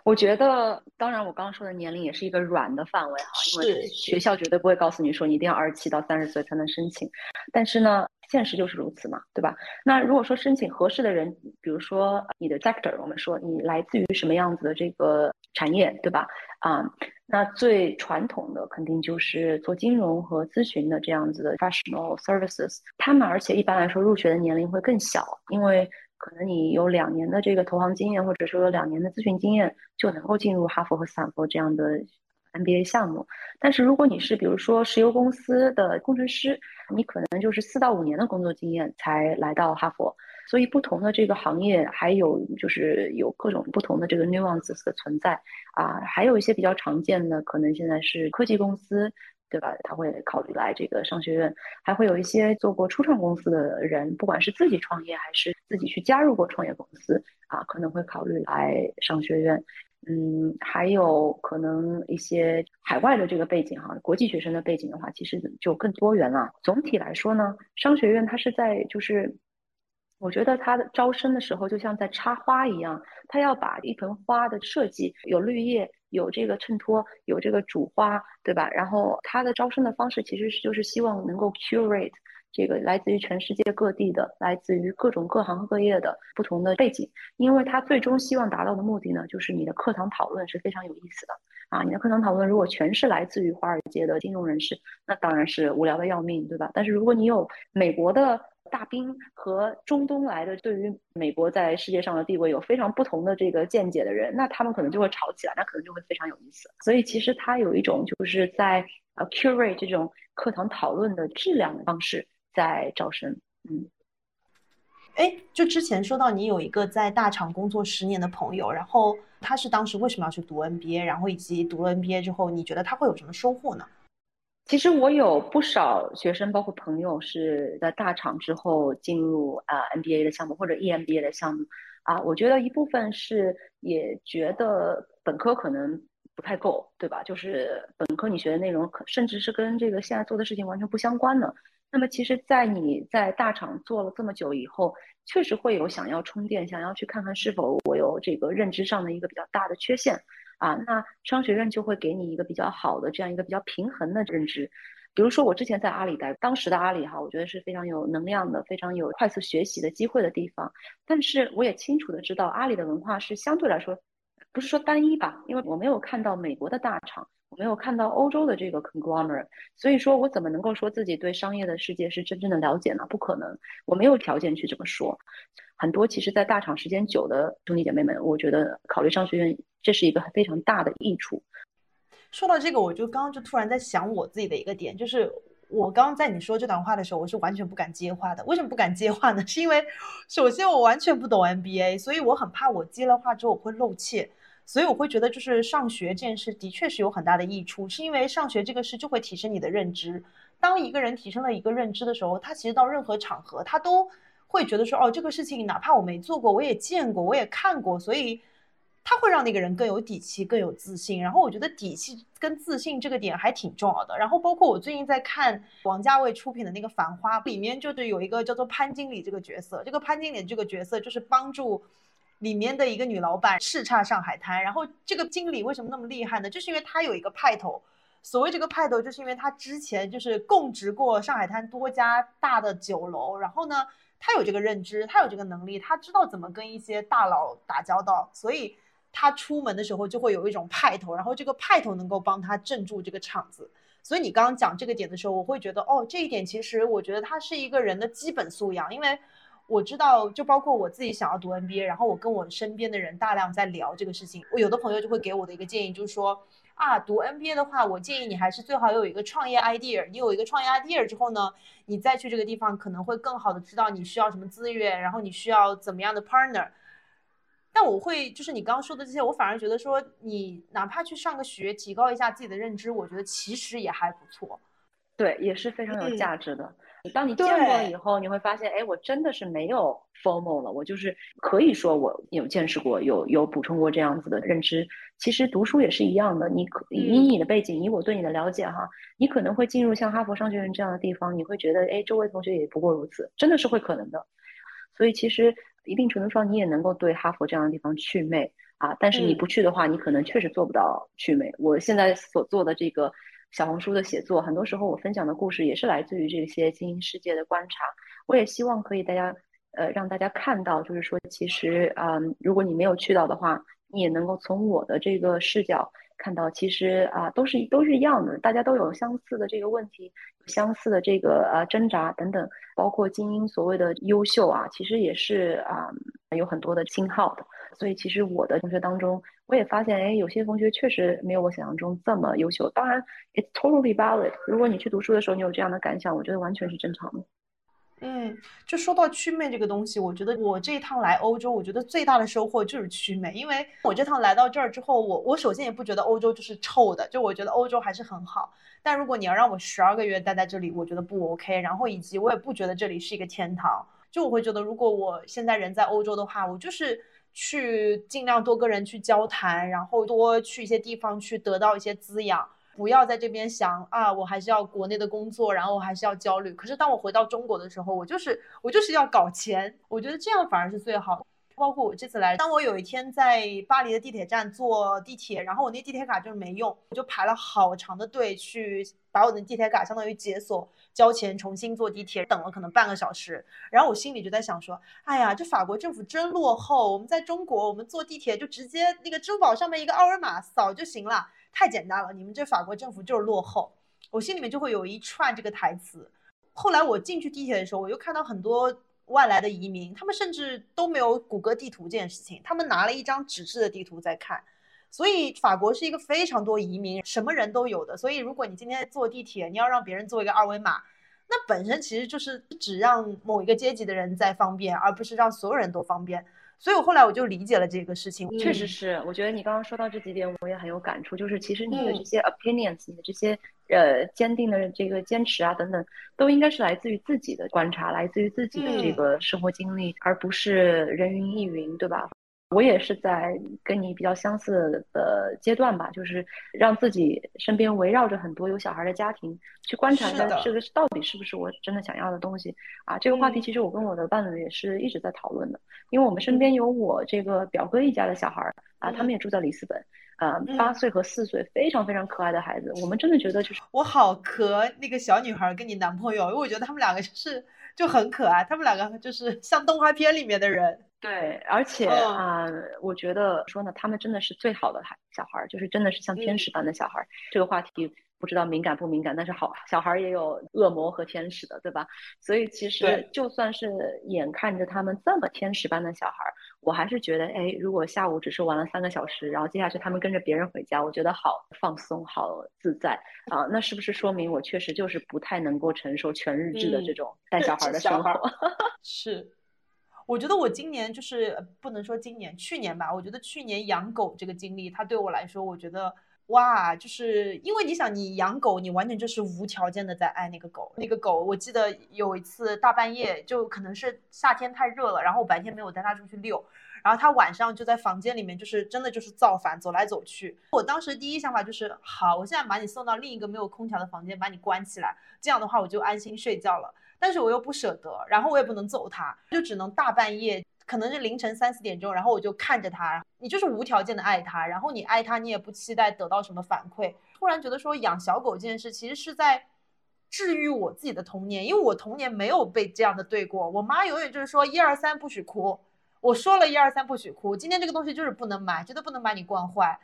我觉得，当然我刚刚说的年龄也是一个软的范围哈，因为学校绝对不会告诉你说你一定要二十七到三十岁才能申请，但是呢。现实就是如此嘛，对吧？那如果说申请合适的人，比如说你的 sector，我们说你来自于什么样子的这个产业，对吧？啊，那最传统的肯定就是做金融和咨询的这样子的 professional services，他们而且一般来说入学的年龄会更小，因为可能你有两年的这个投行经验，或者说有两年的咨询经验，就能够进入哈佛和斯坦福这样的。MBA 项目，但是如果你是比如说石油公司的工程师，你可能就是四到五年的工作经验才来到哈佛。所以不同的这个行业还有就是有各种不同的这个 nuances 的存在啊，还有一些比较常见的，可能现在是科技公司，对吧？他会考虑来这个商学院，还会有一些做过初创公司的人，不管是自己创业还是自己去加入过创业公司啊，可能会考虑来商学院。嗯，还有可能一些海外的这个背景哈，国际学生的背景的话，其实就更多元了。总体来说呢，商学院它是在就是，我觉得它的招生的时候就像在插花一样，它要把一盆花的设计有绿叶，有这个衬托，有这个主花，对吧？然后它的招生的方式其实是就是希望能够 curate。这个来自于全世界各地的，来自于各种各行各业的不同的背景，因为他最终希望达到的目的呢，就是你的课堂讨论是非常有意思的啊！你的课堂讨论如果全是来自于华尔街的金融人士，那当然是无聊的要命，对吧？但是如果你有美国的大兵和中东来的，对于美国在世界上的地位有非常不同的这个见解的人，那他们可能就会吵起来，那可能就会非常有意思。所以其实它有一种就是在呃 curate 这种课堂讨论的质量的方式。在招生，嗯，哎，就之前说到你有一个在大厂工作十年的朋友，然后他是当时为什么要去读 N B A，然后以及读了 N B A 之后，你觉得他会有什么收获呢？其实我有不少学生，包括朋友是在大厂之后进入啊 MBA 的项目或者 EMBA 的项目啊，我觉得一部分是也觉得本科可能不太够，对吧？就是本科你学的内容，甚至是跟这个现在做的事情完全不相关的。那么其实，在你在大厂做了这么久以后，确实会有想要充电，想要去看看是否我有这个认知上的一个比较大的缺陷啊。那商学院就会给你一个比较好的这样一个比较平衡的认知。比如说我之前在阿里待，当时的阿里哈，我觉得是非常有能量的，非常有快速学习的机会的地方。但是我也清楚的知道，阿里的文化是相对来说，不是说单一吧，因为我没有看到美国的大厂。我没有看到欧洲的这个 conglomerate，所以说我怎么能够说自己对商业的世界是真正的了解呢？不可能，我没有条件去这么说。很多其实，在大厂时间久的兄弟姐妹们，我觉得考虑商学院，这是一个非常大的益处。说到这个，我就刚刚就突然在想我自己的一个点，就是我刚刚在你说这段话的时候，我是完全不敢接话的。为什么不敢接话呢？<laughs> 是因为首先我完全不懂 MBA，所以我很怕我接了话之后我会露怯。所以我会觉得，就是上学这件事的确是有很大的益处，是因为上学这个事就会提升你的认知。当一个人提升了一个认知的时候，他其实到任何场合，他都会觉得说，哦，这个事情哪怕我没做过，我也见过，我也看过，所以他会让那个人更有底气，更有自信。然后我觉得底气跟自信这个点还挺重要的。然后包括我最近在看王家卫出品的那个《繁花》，里面就是有一个叫做潘经理这个角色，这个潘经理这个角色就是帮助。里面的一个女老板叱咤上海滩，然后这个经理为什么那么厉害呢？就是因为他有一个派头。所谓这个派头，就是因为他之前就是供职过上海滩多家大的酒楼，然后呢，他有这个认知，他有这个能力，他知道怎么跟一些大佬打交道，所以他出门的时候就会有一种派头，然后这个派头能够帮他镇住这个场子。所以你刚刚讲这个点的时候，我会觉得，哦，这一点其实我觉得他是一个人的基本素养，因为。我知道，就包括我自己想要读 MBA，然后我跟我身边的人大量在聊这个事情。我有的朋友就会给我的一个建议，就是说啊，读 MBA 的话，我建议你还是最好有一个创业 idea。你有一个创业 idea 之后呢，你再去这个地方可能会更好的知道你需要什么资源，然后你需要怎么样的 partner。但我会就是你刚刚说的这些，我反而觉得说你哪怕去上个学，提高一下自己的认知，我觉得其实也还不错。对，也是非常有价值的。当你见过了以后，你会发现，哎，我真的是没有 formal 了，我就是可以说我有见识过，有有补充过这样子的认知。其实读书也是一样的，你可以你的背景，以我对你的了解哈，你可能会进入像哈佛商学院这样的地方，你会觉得，哎，周围同学也不过如此，真的是会可能的。所以其实一定程度上，你也能够对哈佛这样的地方祛魅啊。但是你不去的话，你可能确实做不到祛魅。我现在所做的这个。小红书的写作，很多时候我分享的故事也是来自于这些精英世界的观察。我也希望可以大家，呃，让大家看到，就是说，其实，嗯，如果你没有去到的话，你也能够从我的这个视角看到，其实啊，都是都是一样的，大家都有相似的这个问题，相似的这个呃挣扎等等，包括精英所谓的优秀啊，其实也是啊有很多的信号的。所以，其实我的同学当中。我也发现，哎，有些同学确实没有我想象中这么优秀。当然，it's totally valid。如果你去读书的时候，你有这样的感想，我觉得完全是正常的。嗯，就说到祛魅这个东西，我觉得我这一趟来欧洲，我觉得最大的收获就是祛魅。因为我这趟来到这儿之后，我我首先也不觉得欧洲就是臭的，就我觉得欧洲还是很好。但如果你要让我十二个月待在这里，我觉得不 OK。然后以及我也不觉得这里是一个天堂。就我会觉得，如果我现在人在欧洲的话，我就是。去尽量多跟人去交谈，然后多去一些地方去得到一些滋养，不要在这边想啊，我还是要国内的工作，然后我还是要焦虑。可是当我回到中国的时候，我就是我就是要搞钱，我觉得这样反而是最好的。包括我这次来，当我有一天在巴黎的地铁站坐地铁，然后我那地铁卡就是没用，我就排了好长的队去把我的地铁卡相当于解锁。交钱重新坐地铁，等了可能半个小时，然后我心里就在想说，哎呀，这法国政府真落后。我们在中国，我们坐地铁就直接那个支付宝上面一个二维码扫就行了，太简单了。你们这法国政府就是落后，我心里面就会有一串这个台词。后来我进去地铁的时候，我又看到很多外来的移民，他们甚至都没有谷歌地图这件事情，他们拿了一张纸质的地图在看。所以法国是一个非常多移民，什么人都有的。所以如果你今天坐地铁，你要让别人做一个二维码，那本身其实就是只让某一个阶级的人在方便，而不是让所有人都方便。所以我后来我就理解了这个事情。确实是，我觉得你刚刚说到这几点，我也很有感触。就是其实你的这些 opinions，你的这些呃坚定的这个坚持啊等等，都应该是来自于自己的观察，来自于自己的这个生活经历，而不是人云亦云，对吧？我也是在跟你比较相似的阶段吧，就是让自己身边围绕着很多有小孩的家庭，去观察一下这个到底是不是我真的想要的东西啊。这个话题其实我跟我的伴侣也是一直在讨论的，因为我们身边有我这个表哥一家的小孩啊，他们也住在里斯本，啊，八岁和四岁，非常非常可爱的孩子。我们真的觉得就是我好磕那个小女孩跟你男朋友，因为我觉得他们两个就是就很可爱，他们两个就是像动画片里面的人。对，而且啊，我觉得说呢，他们真的是最好的孩小孩儿，就是真的是像天使般的小孩儿。这个话题不知道敏感不敏感，但是好小孩儿也有恶魔和天使的，对吧？所以其实就算是眼看着他们这么天使般的小孩儿，我还是觉得，哎，如果下午只是玩了三个小时，然后接下去他们跟着别人回家，我觉得好放松，好自在啊。那是不是说明我确实就是不太能够承受全日制的这种带小孩的生活？<laughs> 是。我觉得我今年就是不能说今年，去年吧。我觉得去年养狗这个经历，它对我来说，我觉得哇，就是因为你想，你养狗，你完全就是无条件的在爱那个狗。那个狗，我记得有一次大半夜，就可能是夏天太热了，然后我白天没有带它出去遛，然后它晚上就在房间里面，就是真的就是造反，走来走去。我当时第一想法就是，好，我现在把你送到另一个没有空调的房间，把你关起来，这样的话我就安心睡觉了。但是我又不舍得，然后我也不能揍他，就只能大半夜，可能是凌晨三四点钟，然后我就看着他，你就是无条件的爱他，然后你爱他，你也不期待得到什么反馈。突然觉得说养小狗这件事，其实是在治愈我自己的童年，因为我童年没有被这样的对过，我妈永远就是说一二三不许哭，我说了一二三不许哭，今天这个东西就是不能买，绝对不能把你惯坏。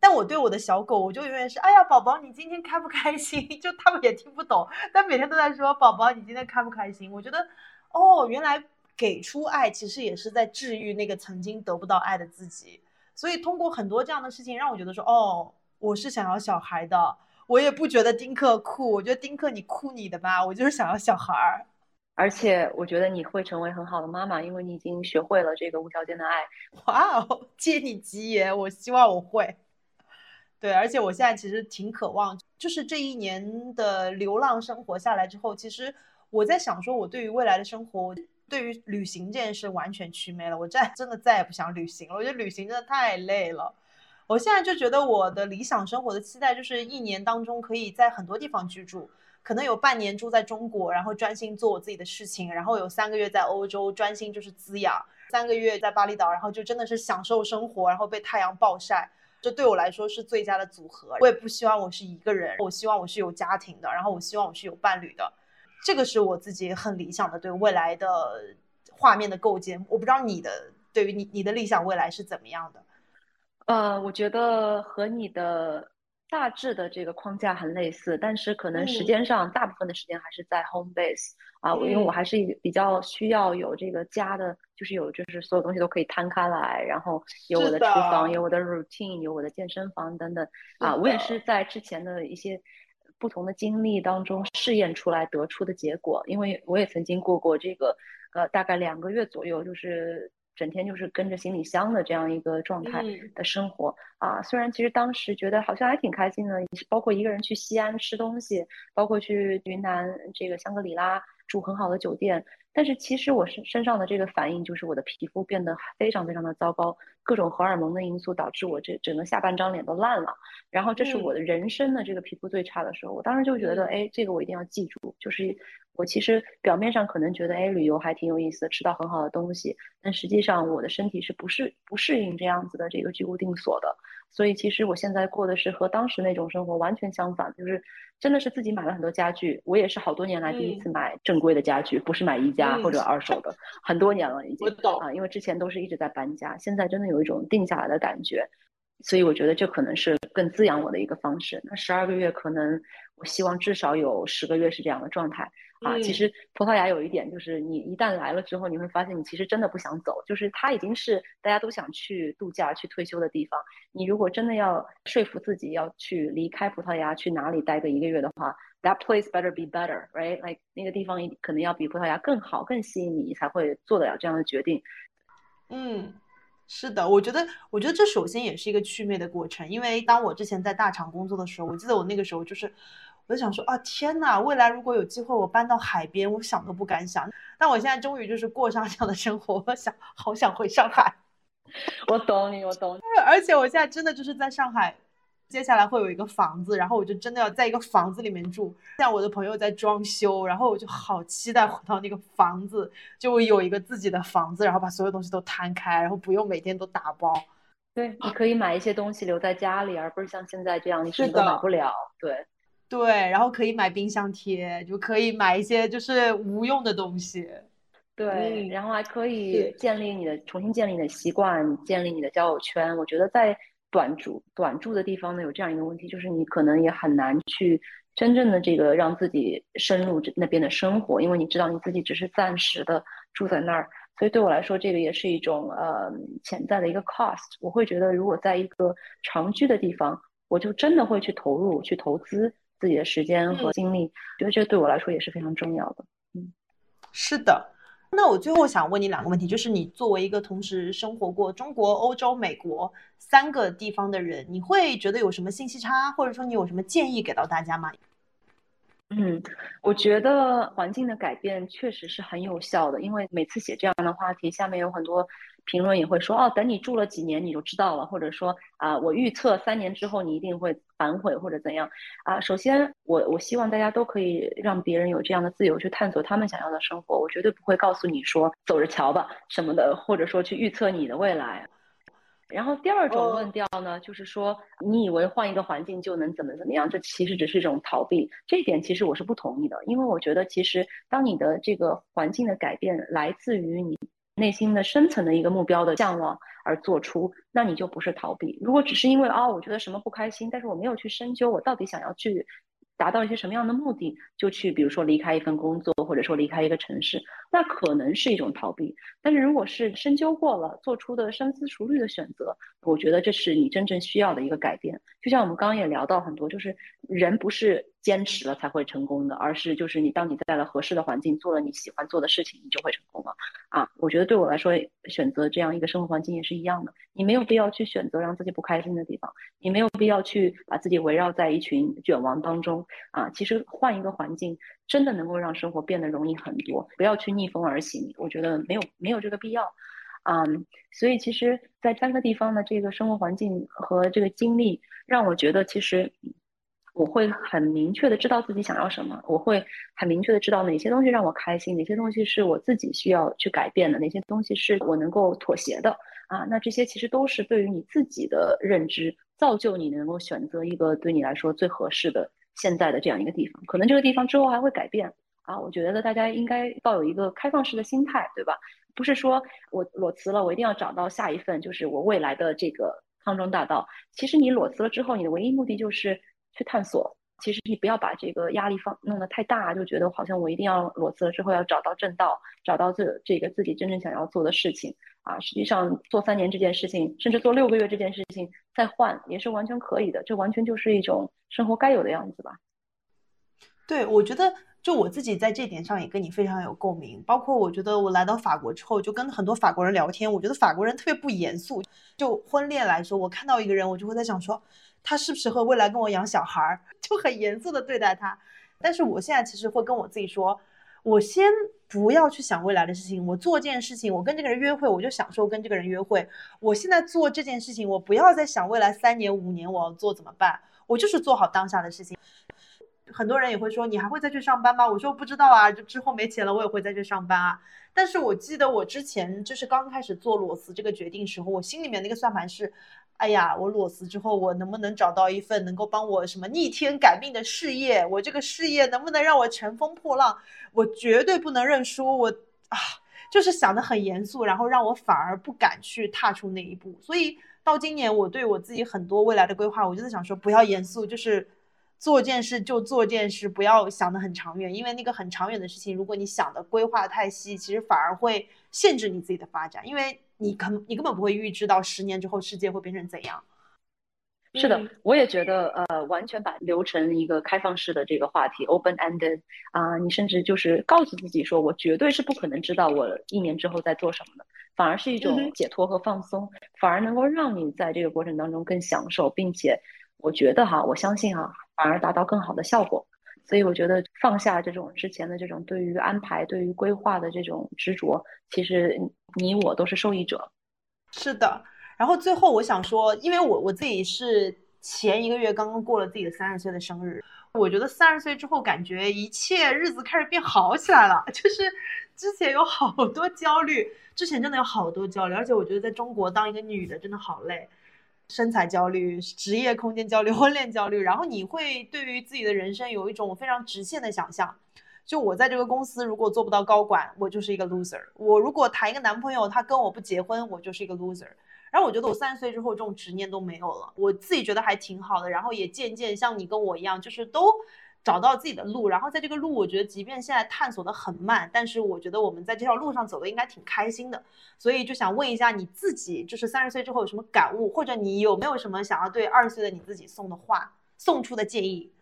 但我对我的小狗，我就永远是，哎呀，宝宝，你今天开不开心？<laughs> 就他们也听不懂，但每天都在说，宝宝，你今天开不开心？我觉得，哦，原来给出爱，其实也是在治愈那个曾经得不到爱的自己。所以通过很多这样的事情，让我觉得说，哦，我是想要小孩的。我也不觉得丁克酷，我觉得丁克你酷你的吧，我就是想要小孩儿。而且我觉得你会成为很好的妈妈，因为你已经学会了这个无条件的爱。哇哦，借你吉言，我希望我会。对，而且我现在其实挺渴望，就是这一年的流浪生活下来之后，其实我在想说，我对于未来的生活，对于旅行这件事完全祛魅了。我再 <laughs> 真的再也不想旅行了，我觉得旅行真的太累了。我现在就觉得我的理想生活的期待就是一年当中可以在很多地方居住，可能有半年住在中国，然后专心做我自己的事情，然后有三个月在欧洲专心就是滋养，三个月在巴厘岛，然后就真的是享受生活，然后被太阳暴晒，这对我来说是最佳的组合。我也不希望我是一个人，我希望我是有家庭的，然后我希望我是有伴侣的，这个是我自己很理想的对未来的画面的构建。我不知道你的对于你你的理想未来是怎么样的。呃，我觉得和你的大致的这个框架很类似，但是可能时间上大部分的时间还是在 home base 啊，因为我还是比较需要有这个家的，就是有就是所有东西都可以摊开来，然后有我的厨房，有我的 routine，有我的健身房等等。啊，我也是在之前的一些不同的经历当中试验出来得出的结果，因为我也曾经过过这个呃大概两个月左右，就是。整天就是跟着行李箱的这样一个状态的生活啊，虽然其实当时觉得好像还挺开心的，包括一个人去西安吃东西，包括去云南这个香格里拉住很好的酒店，但是其实我身身上的这个反应就是我的皮肤变得非常非常的糟糕，各种荷尔蒙的因素导致我这整个下半张脸都烂了，然后这是我的人生的这个皮肤最差的时候，我当时就觉得，哎，这个我一定要记住，就是。我其实表面上可能觉得，哎，旅游还挺有意思的，吃到很好的东西，但实际上我的身体是不适不适应这样子的这个居无定所的。所以其实我现在过的是和当时那种生活完全相反，就是真的是自己买了很多家具。我也是好多年来第一次买正规的家具，不是买宜家或者二手的，很多年了已经。啊，因为之前都是一直在搬家，现在真的有一种定下来的感觉。所以我觉得这可能是更滋养我的一个方式。那十二个月可能，我希望至少有十个月是这样的状态。啊，其实葡萄牙有一点就是，你一旦来了之后，你会发现你其实真的不想走，就是它已经是大家都想去度假、去退休的地方。你如果真的要说服自己要去离开葡萄牙，去哪里待个一个月的话，That place better be better, right? Like 那个地方可能要比葡萄牙更好、更吸引你，才会做得了这样的决定。嗯，是的，我觉得，我觉得这首先也是一个祛魅的过程，因为当我之前在大厂工作的时候，我记得我那个时候就是。我就想说啊，天呐！未来如果有机会我搬到海边，我想都不敢想。但我现在终于就是过上这样的生活，我想好想回上海。<laughs> 我懂你，我懂你。<laughs> 而且我现在真的就是在上海，接下来会有一个房子，然后我就真的要在一个房子里面住。像我的朋友在装修，然后我就好期待回到那个房子，就有一个自己的房子，然后把所有东西都摊开，然后不用每天都打包。对，你可以买一些东西留在家里，而不是像现在这样你什么都买不了。对。对，然后可以买冰箱贴，就可以买一些就是无用的东西。对，然后还可以建立你的重新建立你的习惯，建立你的交友圈。我觉得在短住短住的地方呢，有这样一个问题，就是你可能也很难去真正的这个让自己深入那边的生活，因为你知道你自己只是暂时的住在那儿。所以对我来说，这个也是一种呃潜在的一个 cost。我会觉得，如果在一个长居的地方，我就真的会去投入去投资。自己的时间和精力，觉得这对我来说也是非常重要的。嗯，是的。那我最后想问你两个问题，就是你作为一个同时生活过中国、欧洲、美国三个地方的人，你会觉得有什么信息差，或者说你有什么建议给到大家吗？嗯，我觉得环境的改变确实是很有效的，因为每次写这样的话题，下面有很多评论也会说，哦，等你住了几年你就知道了，或者说啊，我预测三年之后你一定会反悔或者怎样啊。首先，我我希望大家都可以让别人有这样的自由去探索他们想要的生活，我绝对不会告诉你说走着瞧吧什么的，或者说去预测你的未来。然后第二种论调呢，就是说你以为换一个环境就能怎么怎么样，这其实只是一种逃避。这一点其实我是不同意的，因为我觉得其实当你的这个环境的改变来自于你内心的深层的一个目标的向往而做出，那你就不是逃避。如果只是因为啊，我觉得什么不开心，但是我没有去深究我到底想要去达到一些什么样的目的，就去比如说离开一份工作，或者说离开一个城市，那可能是一种逃避。但是如果是深究过了，做出的深思熟虑的选择，我觉得这是你真正需要的一个改变。就像我们刚刚也聊到很多，就是人不是坚持了才会成功的，而是就是你当你在了合适的环境，做了你喜欢做的事情，你就会成功了。啊，我觉得对我来说，选择这样一个生活环境也是一样的。你没有必要去选择让自己不开心的地方，你没有必要去把自己围绕在一群卷王当中。啊，其实换一个环境，真的能够让生活变得容易很多。不要去逆风而行，我觉得没有没有这个必要。嗯，所以其实，在三个地方的这个生活环境和这个经历，让我觉得其实我会很明确的知道自己想要什么，我会很明确的知道哪些东西让我开心，哪些东西是我自己需要去改变的，哪些东西是我能够妥协的。啊，那这些其实都是对于你自己的认知，造就你能够选择一个对你来说最合适的。现在的这样一个地方，可能这个地方之后还会改变啊！我觉得大家应该抱有一个开放式的心态，对吧？不是说我裸辞了，我一定要找到下一份，就是我未来的这个康庄大道。其实你裸辞了之后，你的唯一目的就是去探索。其实你不要把这个压力放弄得太大，就觉得好像我一定要裸辞了之后要找到正道，找到这这个自己真正想要做的事情啊。实际上做三年这件事情，甚至做六个月这件事情再换也是完全可以的，这完全就是一种生活该有的样子吧。对，我觉得就我自己在这点上也跟你非常有共鸣。包括我觉得我来到法国之后，就跟很多法国人聊天，我觉得法国人特别不严肃。就婚恋来说，我看到一个人，我就会在想说，他适不适合未来跟我养小孩儿，<laughs> 就很严肃的对待他。但是我现在其实会跟我自己说，我先不要去想未来的事情，我做这件事情，我跟这个人约会，我就享受跟这个人约会。我现在做这件事情，我不要再想未来三年五年我要做怎么办，我就是做好当下的事情。很多人也会说，你还会再去上班吗？我说不知道啊，就之后没钱了，我也会再去上班啊。但是我记得我之前就是刚开始做裸辞这个决定时候，我心里面那个算盘是，哎呀，我裸辞之后，我能不能找到一份能够帮我什么逆天改命的事业？我这个事业能不能让我乘风破浪？我绝对不能认输！我啊，就是想的很严肃，然后让我反而不敢去踏出那一步。所以到今年，我对我自己很多未来的规划，我就在想说，不要严肃，就是。做件事就做件事，不要想得很长远，因为那个很长远的事情，如果你想的规划太细，其实反而会限制你自己的发展，因为你根你根本不会预知到十年之后世界会变成怎样。是的，我也觉得，呃，完全把流程一个开放式的这个话题，open ended 啊，你甚至就是告诉自己说，我绝对是不可能知道我一年之后在做什么的，反而是一种解脱和放松，反而能够让你在这个过程当中更享受，并且我觉得哈，我相信哈。反而达到更好的效果，所以我觉得放下这种之前的这种对于安排、对于规划的这种执着，其实你我都是受益者。是的，然后最后我想说，因为我我自己是前一个月刚刚过了自己的三十岁的生日，我觉得三十岁之后感觉一切日子开始变好起来了，<laughs> 就是之前有好多焦虑，之前真的有好多焦虑，而且我觉得在中国当一个女的真的好累。身材焦虑、职业空间焦虑、<laughs> 婚恋焦虑，然后你会对于自己的人生有一种非常直线的想象。就我在这个公司如果做不到高管，我就是一个 loser。我如果谈一个男朋友，他跟我不结婚，我就是一个 loser。然后我觉得我三十岁之后这种执念都没有了，我自己觉得还挺好的。然后也渐渐像你跟我一样，就是都。找到自己的路，然后在这个路，我觉得即便现在探索的很慢，但是我觉得我们在这条路上走的应该挺开心的。所以就想问一下你自己，就是三十岁之后有什么感悟，或者你有没有什么想要对二十岁的你自己送的话，送出的建议？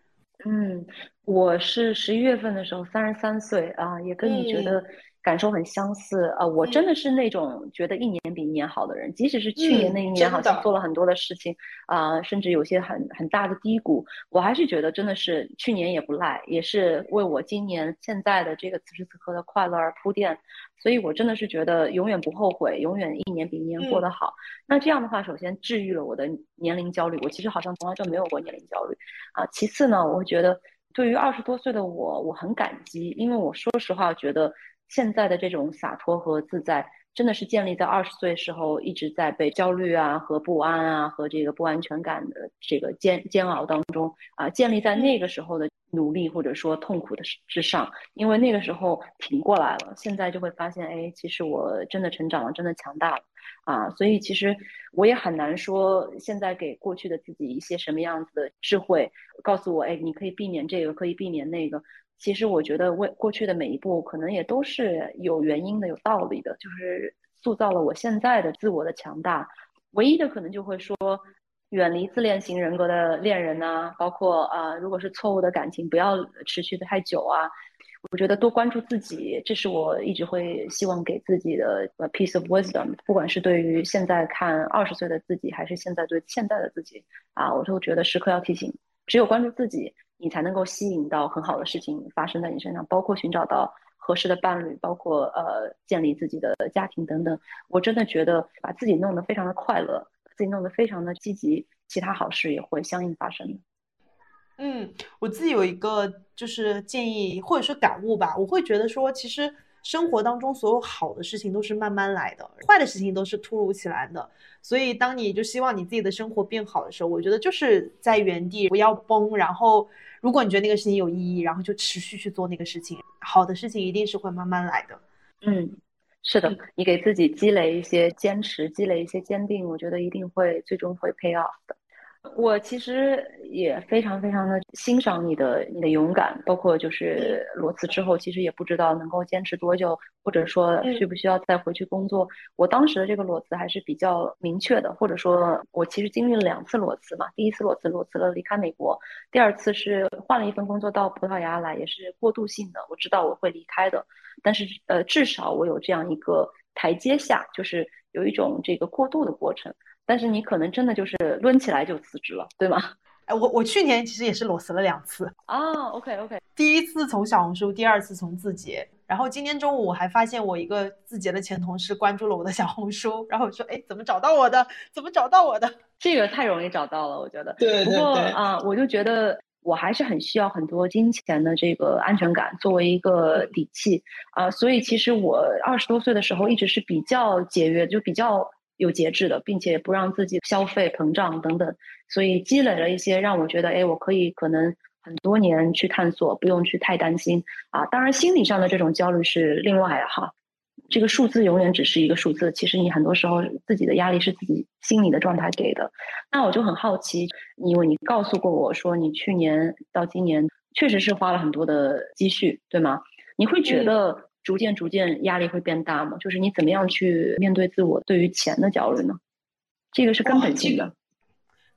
嗯，我是十一月份的时候三十三岁啊，也跟你觉得。感受很相似啊！我真的是那种觉得一年比一年好的人，即使是去年那一年好像做了很多的事情啊，甚至有些很很大的低谷，我还是觉得真的是去年也不赖，也是为我今年现在的这个此时此刻的快乐而铺垫。所以我真的是觉得永远不后悔，永远一年比一年过得好。那这样的话，首先治愈了我的年龄焦虑，我其实好像从来就没有过年龄焦虑啊。其次呢，我觉得对于二十多岁的我，我很感激，因为我说实话觉得。现在的这种洒脱和自在，真的是建立在二十岁时候一直在被焦虑啊和不安啊和这个不安全感的这个煎煎熬当中啊，建立在那个时候的努力或者说痛苦的之上，因为那个时候挺过来了，现在就会发现，哎，其实我真的成长了，真的强大了啊，所以其实我也很难说现在给过去的自己一些什么样子的智慧，告诉我，哎，你可以避免这个，可以避免那个。其实我觉得为过去的每一步，可能也都是有原因的、有道理的，就是塑造了我现在的自我的强大。唯一的可能就会说，远离自恋型人格的恋人呐，包括啊，如果是错误的感情，不要持续的太久啊。我觉得多关注自己，这是我一直会希望给自己的呃 piece of wisdom。不管是对于现在看二十岁的自己，还是现在对现在的自己啊，我都觉得时刻要提醒：只有关注自己，你才能够吸引到很好的事情发生在你身上，包括寻找到合适的伴侣，包括呃建立自己的家庭等等。我真的觉得把自己弄得非常的快乐，自己弄得非常的积极，其他好事也会相应发生。嗯，我自己有一个就是建议或者说感悟吧，我会觉得说，其实生活当中所有好的事情都是慢慢来的，坏的事情都是突如其来的。所以当你就希望你自己的生活变好的时候，我觉得就是在原地不要崩，然后如果你觉得那个事情有意义，然后就持续去做那个事情，好的事情一定是会慢慢来的。嗯，是的，你给自己积累一些坚持，积累一些坚定，我觉得一定会最终会 pay off 的。我其实也非常非常的欣赏你的你的勇敢，包括就是裸辞之后，其实也不知道能够坚持多久，或者说需不需要再回去工作。我当时的这个裸辞还是比较明确的，或者说我其实经历了两次裸辞嘛。第一次裸辞裸辞了离开美国，第二次是换了一份工作到葡萄牙来，也是过渡性的。我知道我会离开的，但是呃，至少我有这样一个台阶下，就是有一种这个过渡的过程。但是你可能真的就是抡起来就辞职了，对吗？<laughs> 哎，我我去年其实也是裸辞了两次啊。OK <laughs> OK，第一次从小红书，第二次从字节。然后今天中午我还发现我一个字节的前同事关注了我的小红书，然后我说：“哎，怎么找到我的？怎么找到我的？”这个太容易找到了，我觉得。对对对。不过啊，我就觉得我还是很需要很多金钱的这个安全感作为一个底气啊，所以其实我二十多岁的时候一直是比较节约，就比较。有节制的，并且不让自己消费膨胀等等，所以积累了一些让我觉得，哎，我可以可能很多年去探索，不用去太担心啊。当然，心理上的这种焦虑是另外哈。这个数字永远只是一个数字，其实你很多时候自己的压力是自己心理的状态给的。那我就很好奇，因为你告诉过我说，你去年到今年确实是花了很多的积蓄，对吗？你会觉得？逐渐逐渐压力会变大吗？就是你怎么样去面对自我对于钱的焦虑呢？这个是根本性的。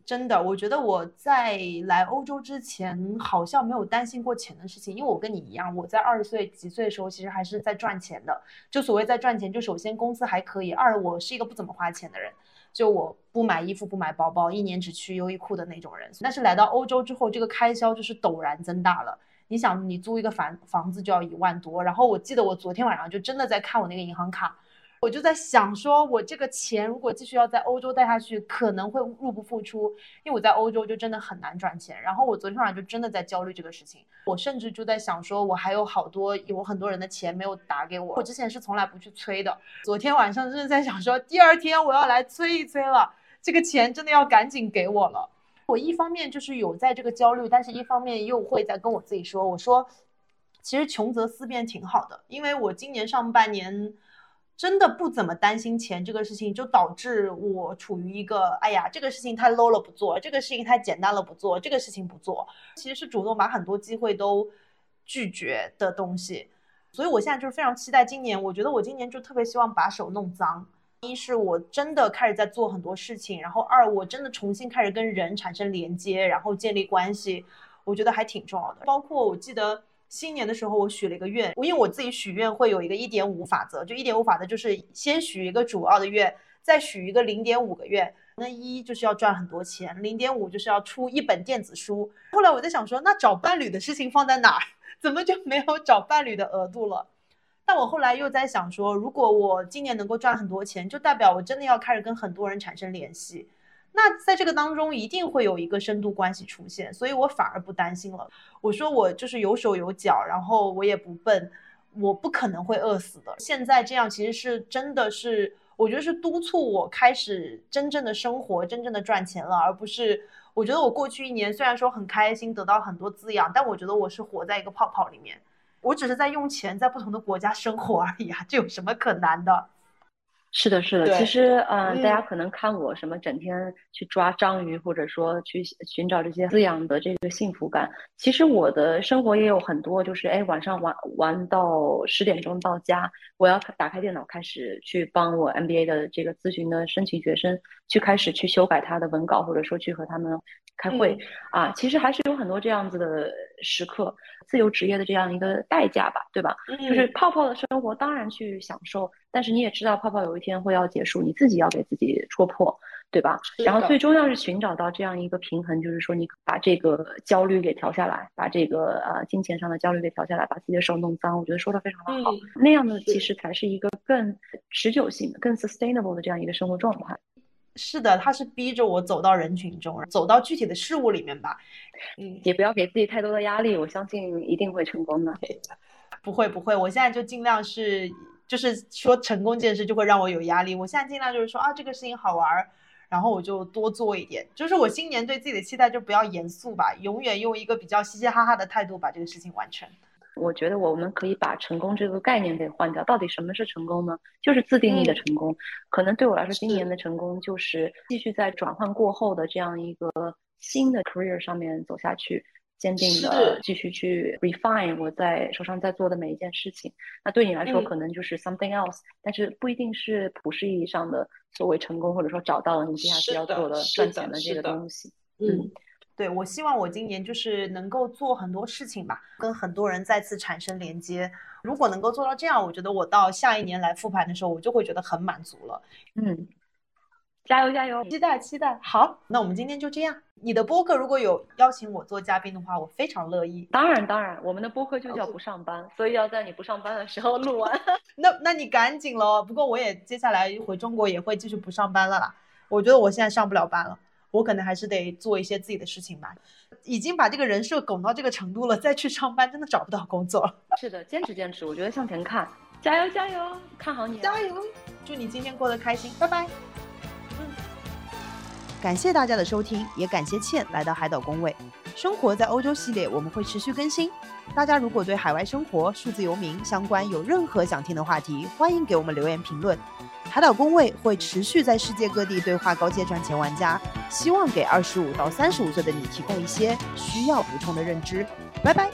真的，我觉得我在来欧洲之前好像没有担心过钱的事情，因为我跟你一样，我在二十岁几岁的时候其实还是在赚钱的。就所谓在赚钱，就首先工资还可以，二我是一个不怎么花钱的人，就我不买衣服不买包包，一年只去优衣库的那种人。但是来到欧洲之后，这个开销就是陡然增大了。你想，你租一个房房子就要一万多，然后我记得我昨天晚上就真的在看我那个银行卡，我就在想，说我这个钱如果继续要在欧洲待下去，可能会入不敷出，因为我在欧洲就真的很难赚钱。然后我昨天晚上就真的在焦虑这个事情，我甚至就在想，说我还有好多有很多人的钱没有打给我，我之前是从来不去催的，昨天晚上真的在想说，第二天我要来催一催了，这个钱真的要赶紧给我了。我一方面就是有在这个焦虑，但是一方面又会在跟我自己说：“我说，其实穷则思变挺好的，因为我今年上半年真的不怎么担心钱这个事情，就导致我处于一个哎呀，这个事情太 low 了不做，这个事情太简单了不做，这个事情不做，其实是主动把很多机会都拒绝的东西。所以我现在就是非常期待今年，我觉得我今年就特别希望把手弄脏。”一是我真的开始在做很多事情，然后二我真的重新开始跟人产生连接，然后建立关系，我觉得还挺重要的。包括我记得新年的时候，我许了一个愿，我因为我自己许愿会有一个一点五法则，就一点五法则就是先许一个主要的愿，再许一个零点五个愿。那一就是要赚很多钱，零点五就是要出一本电子书。后来我在想说，那找伴侣的事情放在哪儿？<laughs> 怎么就没有找伴侣的额度了？但我后来又在想说，如果我今年能够赚很多钱，就代表我真的要开始跟很多人产生联系。那在这个当中一定会有一个深度关系出现，所以我反而不担心了。我说我就是有手有脚，然后我也不笨，我不可能会饿死的。现在这样其实是真的是，我觉得是督促我开始真正的生活，真正的赚钱了，而不是我觉得我过去一年虽然说很开心，得到很多滋养，但我觉得我是活在一个泡泡里面。我只是在用钱在不同的国家生活而已啊，这有什么可难的？是的，是的。其实，嗯，大家可能看我什么整天去抓章鱼，或者说去寻找这些滋养的这个幸福感。其实我的生活也有很多，就是哎，晚上玩玩到十点钟到家，我要打开电脑开始去帮我 MBA 的这个咨询的申请学生去开始去修改他的文稿，或者说去和他们开会啊。其实还是有很多这样子的时刻，自由职业的这样一个代价吧，对吧？就是泡泡的生活，当然去享受。但是你也知道，泡泡有一天会要结束，你自己要给自己戳破，对吧？然后最终要是寻找到这样一个平衡，就是说你把这个焦虑给调下来，把这个呃金钱上的焦虑给调下来，把自己的手弄脏，我觉得说的非常的好。那样的其实才是一个更持久性的、更 sustainable 的这样一个生活状态。是的，他是逼着我走到人群中，走到具体的事物里面吧。嗯，也不要给自己太多的压力，我相信一定会成功的。不会不会，我现在就尽量是。就是说成功这件事就会让我有压力，我现在尽量就是说啊这个事情好玩儿，然后我就多做一点。就是我新年对自己的期待就不要严肃吧，永远用一个比较嘻嘻哈哈的态度把这个事情完成。我觉得我们可以把成功这个概念给换掉，到底什么是成功呢？就是自定义的成功。可能对我来说，今年的成功就是继续在转换过后的这样一个新的 career 上面走下去。坚定的继续去 refine 我在手上在做的每一件事情，那对你来说可能就是 something else，但是不一定是普世意义上的所谓成功，或者说找到了你接下去要做的赚钱的这个东西。嗯，对，我希望我今年就是能够做很多事情吧，跟很多人再次产生连接。如果能够做到这样，我觉得我到下一年来复盘的时候，我就会觉得很满足了。嗯。加油加油！期待期待。好，那我们今天就这样。你的播客如果有邀请我做嘉宾的话，我非常乐意。当然当然，我们的播客就叫不上班，所以要在你不上班的时候录完。<laughs> 那那你赶紧喽。不过我也接下来回中国也会继续不上班了啦。我觉得我现在上不了班了，我可能还是得做一些自己的事情吧。已经把这个人设拱到这个程度了，再去上班真的找不到工作。是的，坚持坚持，我觉得向前看，加油加油，看好你，加油！祝你今天过得开心，拜拜。嗯感谢大家的收听，也感谢倩来到海岛工位。生活在欧洲系列我们会持续更新。大家如果对海外生活、数字游民相关有任何想听的话题，欢迎给我们留言评论。海岛工位会持续在世界各地对话高阶赚钱玩家，希望给二十五到三十五岁的你提供一些需要补充的认知。拜拜。